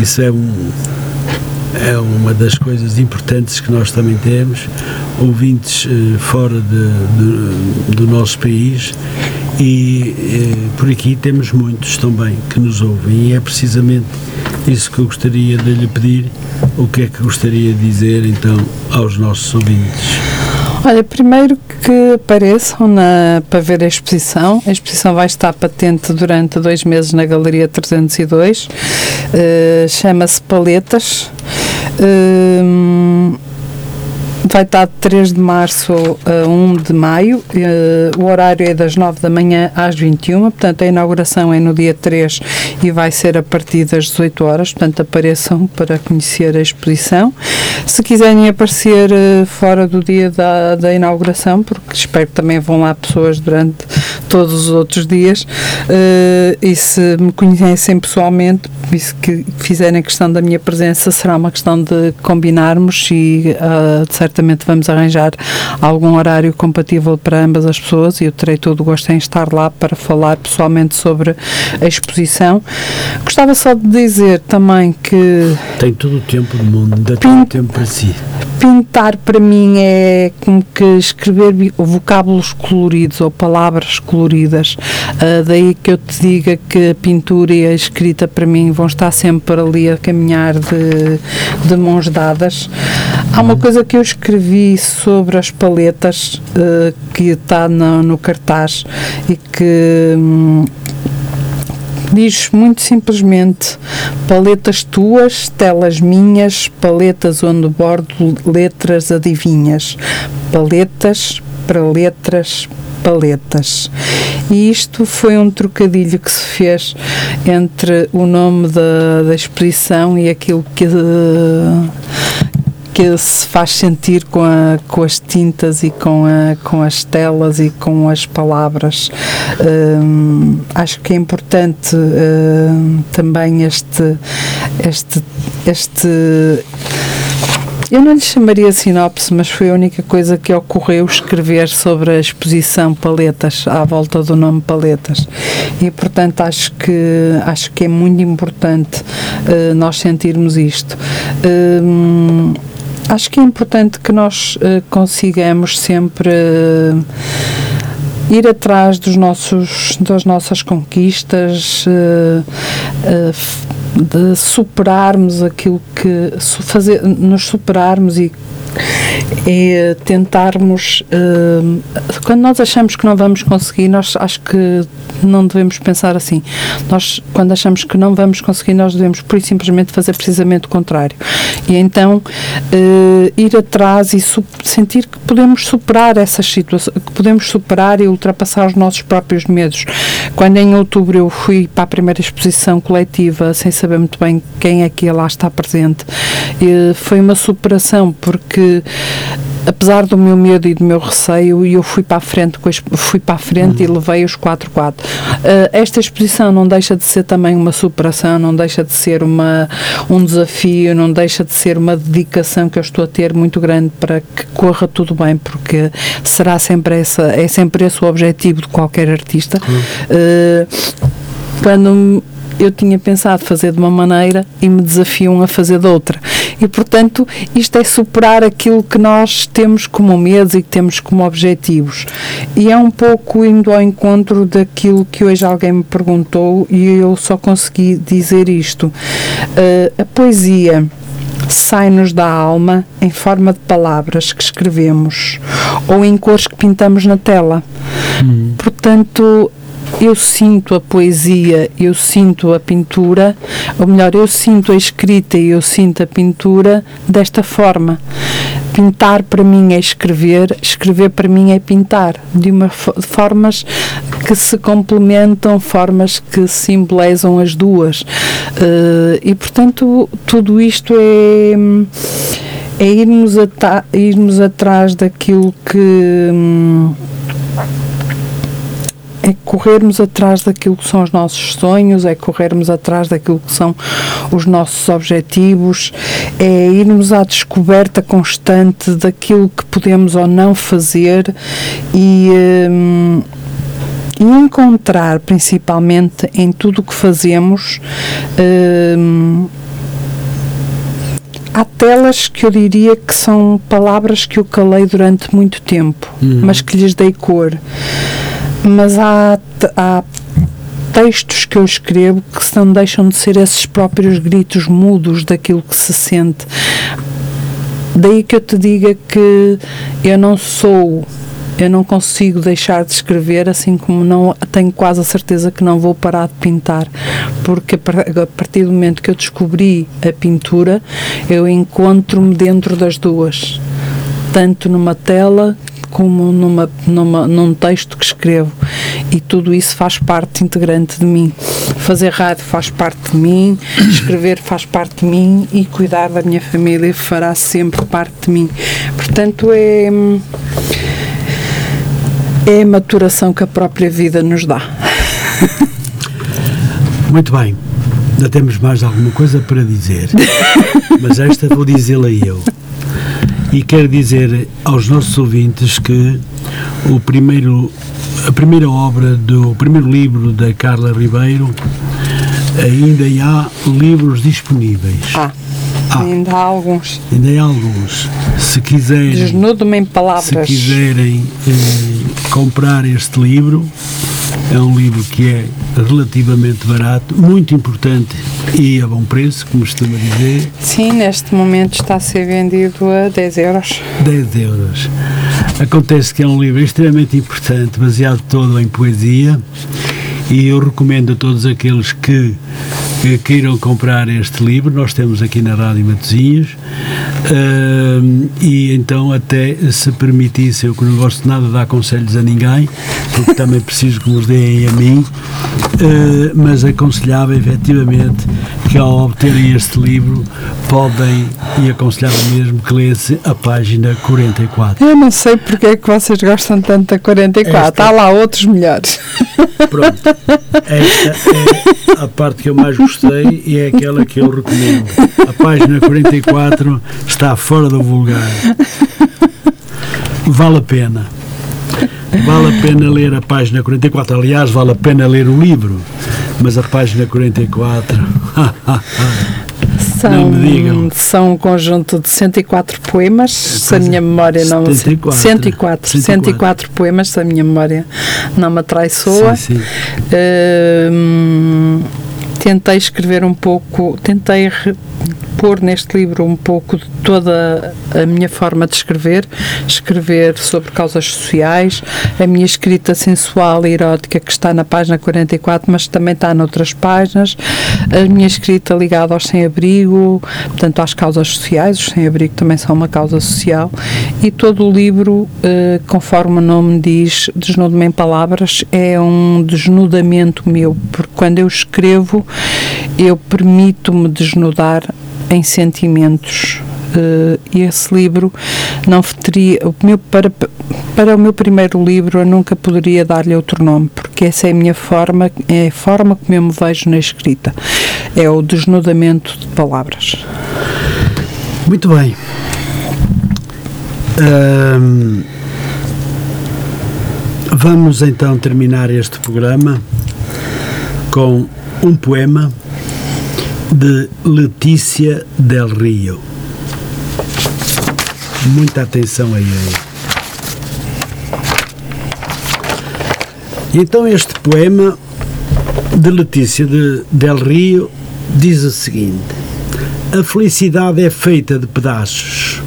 isso é um, é uma das coisas importantes que nós também temos, ouvintes eh, fora de, de- do nosso país e eh, por aqui temos muitos também que nos ouvem e é precisamente isso que eu gostaria de lhe pedir, o que é que gostaria de dizer então aos nossos ouvintes. Olha, primeiro que apareçam na, para ver a exposição. A exposição vai estar patente durante dois meses na Galeria 302. Eh, Chama-se Paletas. Eh, vai estar de 3 de março a 1 de maio. Eh, o horário é das 9 da manhã às 21. Portanto, a inauguração é no dia 3 e vai ser a partir das 18 horas. Portanto, apareçam para conhecer a exposição. Se quiserem aparecer eh, fora do dia da, da inauguração, porque espero que também vão lá pessoas durante todos os outros dias. Uh, e se me conhecem pessoalmente, e se que fizerem questão da minha presença, será uma questão de combinarmos e uh, certamente vamos arranjar algum horário compatível para ambas as pessoas e eu terei todo o gosto em estar lá para falar pessoalmente sobre a exposição. Gostava só de dizer também que. Tem todo o tempo do mundo, ainda tem tempo para si. Pintar para mim é como que escrever vocábulos coloridos ou palavras coloridas. Uh, daí que eu te diga que a pintura e a escrita para mim vão estar sempre ali a caminhar de, de mãos dadas. Há uma coisa que eu escrevi sobre as paletas uh, que está no, no, cartaz e que. Hum, diz muito simplesmente paletas tuas, telas minhas, paletas onde bordo letras adivinhas, paletas para letras, paletas. E isto foi um trocadilho que se fez entre o nome da, da exposição e aquilo que que se faz sentir com, a, com as tintas e com, a, com as telas e com as palavras. Um, acho que é importante um, também este, este, este eu não lhe chamaria sinopse, mas foi a única coisa que ocorreu escrever sobre a exposição Paletas, à volta do nome Paletas. E, portanto, acho que, acho que é muito importante uh, nós sentirmos isto. Uh, acho que é importante que nós uh, consigamos sempre uh, ir atrás dos nossos, das nossas conquistas, uh, de superarmos aquilo que fazer, nos superarmos e é tentarmos uh, quando nós achamos que não vamos conseguir nós acho que não devemos pensar assim. Nós quando achamos que não vamos conseguir nós devemos por simplesmente fazer precisamente o contrário. E então uh, ir atrás e sentir que podemos superar essas situações que podemos superar e ultrapassar os nossos próprios medos. Quando em outubro eu fui para a primeira exposição coletiva sem saber muito bem quem é que lá está presente uh, foi uma superação porque apesar do meu medo e do meu receio, eu fui para a frente, fui para a frente uhum. e levei os 4-4. Uh, esta exposição não deixa de ser também uma superação, não deixa de ser uma, um desafio, não deixa de ser uma dedicação que eu estou a ter muito grande para que corra tudo bem, porque será sempre essa, é sempre esse o objetivo de qualquer artista. Uhum. Uh, quando eu tinha pensado fazer de uma maneira e me desafiam a fazer de outra. E, portanto, isto é superar aquilo que nós temos como medos e que temos como objetivos. E é um pouco indo ao encontro daquilo que hoje alguém me perguntou e eu só consegui dizer isto. Uh, a poesia sai-nos da alma em forma de palavras que escrevemos ou em cores que pintamos na tela. Hum. Portanto, eu sinto a poesia, eu sinto a pintura, ou melhor, eu sinto a escrita e eu sinto a pintura desta forma. Pintar para mim é escrever, escrever para mim é pintar, de uma formas que se complementam, formas que simbolizam as duas. Uh, e portanto, tudo isto é é irmos, irmos atrás daquilo que hum, é corrermos atrás daquilo que são os nossos sonhos, é corrermos atrás daquilo que são os nossos objetivos, é irmos à descoberta constante daquilo que podemos ou não fazer e. Hum, e encontrar principalmente em tudo o que fazemos hum, há telas que eu diria que são palavras que eu calei durante muito tempo, uhum. mas que lhes dei cor mas há, há textos que eu escrevo que não deixam de ser esses próprios gritos mudos daquilo que se sente. Daí que eu te diga que eu não sou, eu não consigo deixar de escrever, assim como não tenho quase a certeza que não vou parar de pintar, porque a partir do momento que eu descobri a pintura, eu encontro-me dentro das duas, tanto numa tela como numa, numa, num texto que escrevo e tudo isso faz parte integrante de mim. Fazer rádio faz parte de mim, escrever faz parte de mim e cuidar da minha família fará sempre parte de mim. Portanto, é É a maturação que a própria vida nos dá. Muito bem. Ainda temos mais alguma coisa para dizer, (laughs) mas esta vou dizê-la eu. E quero dizer aos nossos ouvintes que o primeiro, a primeira obra do primeiro livro da Carla Ribeiro ainda há livros disponíveis. Ah, Ah. ainda há alguns. Ainda há alguns. Se quiserem, Desnudo-me em se palavras. quiserem eh, comprar este livro, é um livro que é relativamente barato, muito importante e a bom preço, como costuma dizer, Sim, neste momento está a ser vendido a 10 euros. 10 euros. Acontece que é um livro extremamente importante, baseado todo em poesia, e eu recomendo a todos aqueles que queiram comprar este livro, nós temos aqui na Rádio Matosinhos, Ahm, e então até se permitisse, eu que não gosto nada de dar conselhos a ninguém, porque também preciso que nos deem a mim, eh, mas aconselhava efetivamente que ao obterem este livro podem, e aconselhava mesmo que lesse a página 44. Eu não sei porque é que vocês gostam tanto da 44. Esta- Há lá outros melhores. Pronto, esta é a parte que eu mais gostei e é aquela que eu recomendo. A página 44 está fora do vulgar. Vale a pena. Vale a pena ler a página 44. Aliás, vale a pena ler o livro. Mas a página 44. São, me digam. são um conjunto de 104 poemas, se a é, minha memória não me 74. 104, 104 poemas, se a minha memória não me atraiçoa. Sim, sim. Hum, tentei escrever um pouco, tentei pôr neste livro um pouco de toda a minha forma de escrever, escrever sobre causas sociais, a minha escrita sensual e erótica que está na página 44, mas também está noutras páginas, a minha escrita ligada aos sem-abrigo, portanto às causas sociais, os sem-abrigo também são uma causa social, e todo o livro, eh, conforme o nome diz, Desnudo-me em Palavras, é um desnudamento meu, porque quando eu escrevo, eu permito-me desnudar em sentimentos. E esse livro não teria o meu para para o meu primeiro livro eu nunca poderia dar-lhe outro nome porque essa é a minha forma é a forma como eu me vejo na escrita é o desnudamento de palavras Muito bem. Ahm, vamos então terminar este programa com um poema de Letícia Del Rio. Muita atenção aí. aí. Então este poema de Letícia de Del Rio diz o seguinte: A felicidade é feita de pedaços,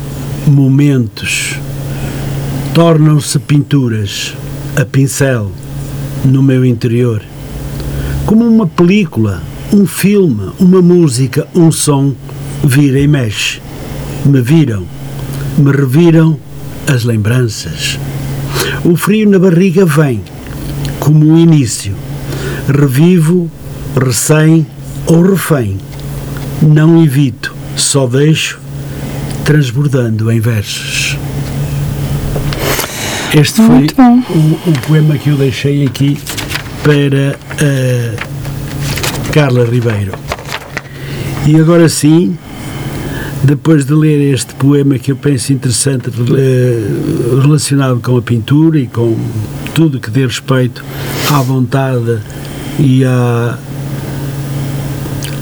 momentos, tornam-se pinturas a pincel no meu interior, como uma película, um filme, uma música, um som, vira e mexe. Me viram, me reviram as lembranças. O frio na barriga vem, como o início. Revivo, recém ou refém. Não evito, só deixo, transbordando em versos. Este foi o, o poema que eu deixei aqui para a Carla Ribeiro. E agora sim, depois de ler este poema que eu penso interessante eh, relacionado com a pintura e com tudo que dê respeito à vontade e à,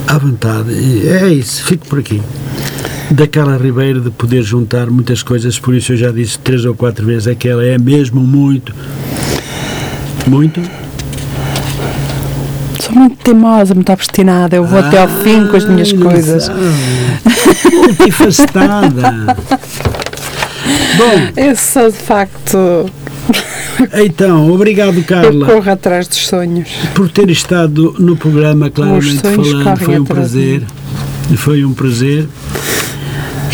à vontade, é isso, fico por aqui. Da Carla Ribeiro de poder juntar muitas coisas, por isso eu já disse três ou quatro vezes, é que ela é mesmo muito, muito muito teimosa, muito obstinada eu vou até ao fim com as minhas Ai, coisas. (laughs) Multifacetada. Bom, eu sou de facto então, obrigado eu Carla corro atrás dos sonhos por ter estado no programa, claramente falando, foi um atrás prazer. Foi um prazer.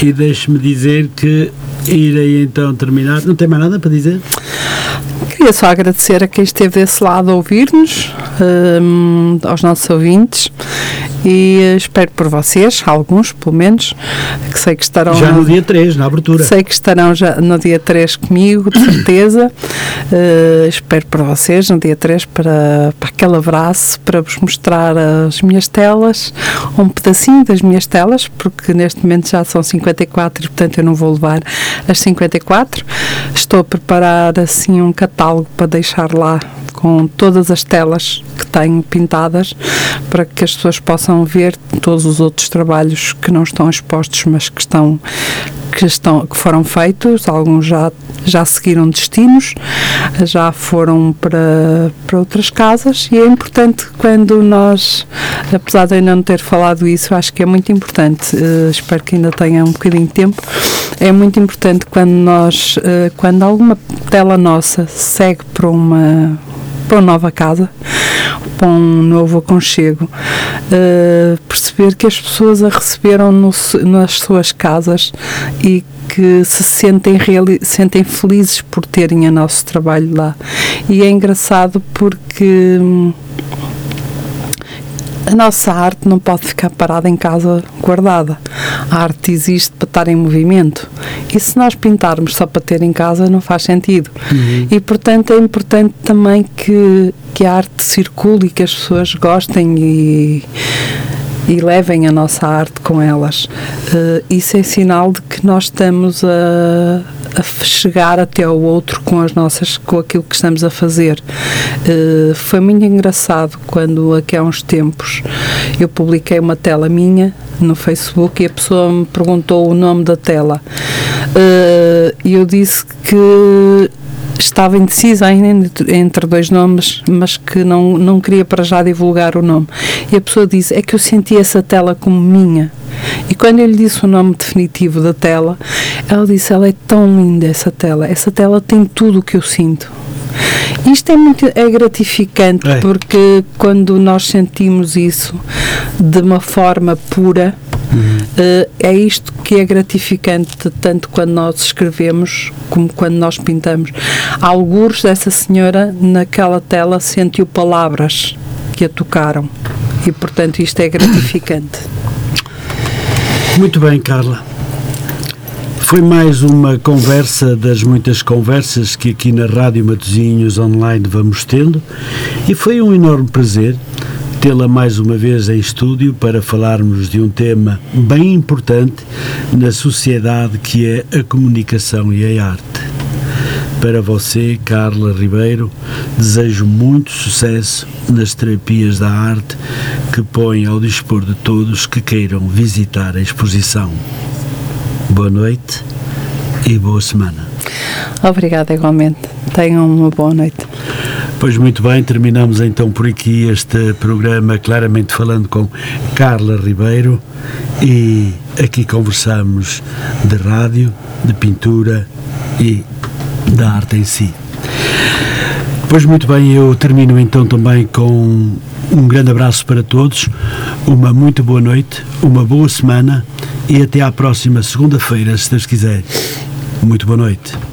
E deixe-me dizer que irei então terminar. Não tem mais nada para dizer? Queria só agradecer a quem esteve desse lado a ouvir-nos, hum, aos nossos ouvintes, e espero por vocês, alguns pelo menos, que sei que estarão. Já no dia 3, na abertura. Sei que estarão já no dia 3 comigo, de certeza. Uh, (coughs) espero por vocês no dia 3 para, para aquele abraço, para vos mostrar as minhas telas, um pedacinho das minhas telas, porque neste momento já são 54 e portanto eu não vou levar as 54. Estou a preparar assim um catálogo para deixar lá com todas as telas que tenho pintadas para que as pessoas possam ver todos os outros trabalhos que não estão expostos, mas que estão que, estão, que foram feitos, alguns já, já seguiram destinos, já foram para, para outras casas. E é importante quando nós, apesar de ainda não ter falado isso, acho que é muito importante, uh, espero que ainda tenha um bocadinho de tempo, é muito importante quando nós, uh, quando alguma tela nossa segue para uma para uma nova casa, para um novo aconchego, uh, perceber que as pessoas a receberam no, nas suas casas e que se sentem, sentem felizes por terem o nosso trabalho lá. E é engraçado porque. Hum, a nossa arte não pode ficar parada em casa guardada. A arte existe para estar em movimento. E se nós pintarmos só para ter em casa, não faz sentido. Uhum. E, portanto, é importante também que, que a arte circule e que as pessoas gostem e e levem a nossa arte com elas. Uh, isso é sinal de que nós estamos a, a chegar até ao outro com as nossas, com aquilo que estamos a fazer. Uh, foi muito engraçado quando aqui há uns tempos eu publiquei uma tela minha no Facebook e a pessoa me perguntou o nome da tela. E eu disse que estava indecisa ainda entre dois nomes, mas que não, não queria para já divulgar o nome. E a pessoa disse: É que eu senti essa tela como minha. E quando eu lhe disse o nome definitivo da tela, ela disse: Ela é tão linda, essa tela. Essa tela tem tudo o que eu sinto. Isto é muito é gratificante é. porque quando nós sentimos isso de uma forma pura, Uh, é isto que é gratificante, tanto quando nós escrevemos como quando nós pintamos. Alguns dessa senhora, naquela tela, sentiu palavras que a tocaram. E, portanto, isto é gratificante. (coughs) Muito bem, Carla. Foi mais uma conversa das muitas conversas que aqui na Rádio Matozinhos Online vamos tendo e foi um enorme prazer tê-la mais uma vez em estúdio para falarmos de um tema bem importante na sociedade que é a comunicação e a arte. Para você, Carla Ribeiro, desejo muito sucesso nas terapias da arte que põe ao dispor de todos que queiram visitar a exposição. Boa noite e boa semana. Obrigada, igualmente. Tenham uma boa noite. Pois muito bem, terminamos então por aqui este programa claramente falando com Carla Ribeiro e aqui conversamos de rádio, de pintura e da arte em si. Pois muito bem, eu termino então também com um grande abraço para todos, uma muito boa noite, uma boa semana e até à próxima segunda-feira, se Deus quiser. Muito boa noite.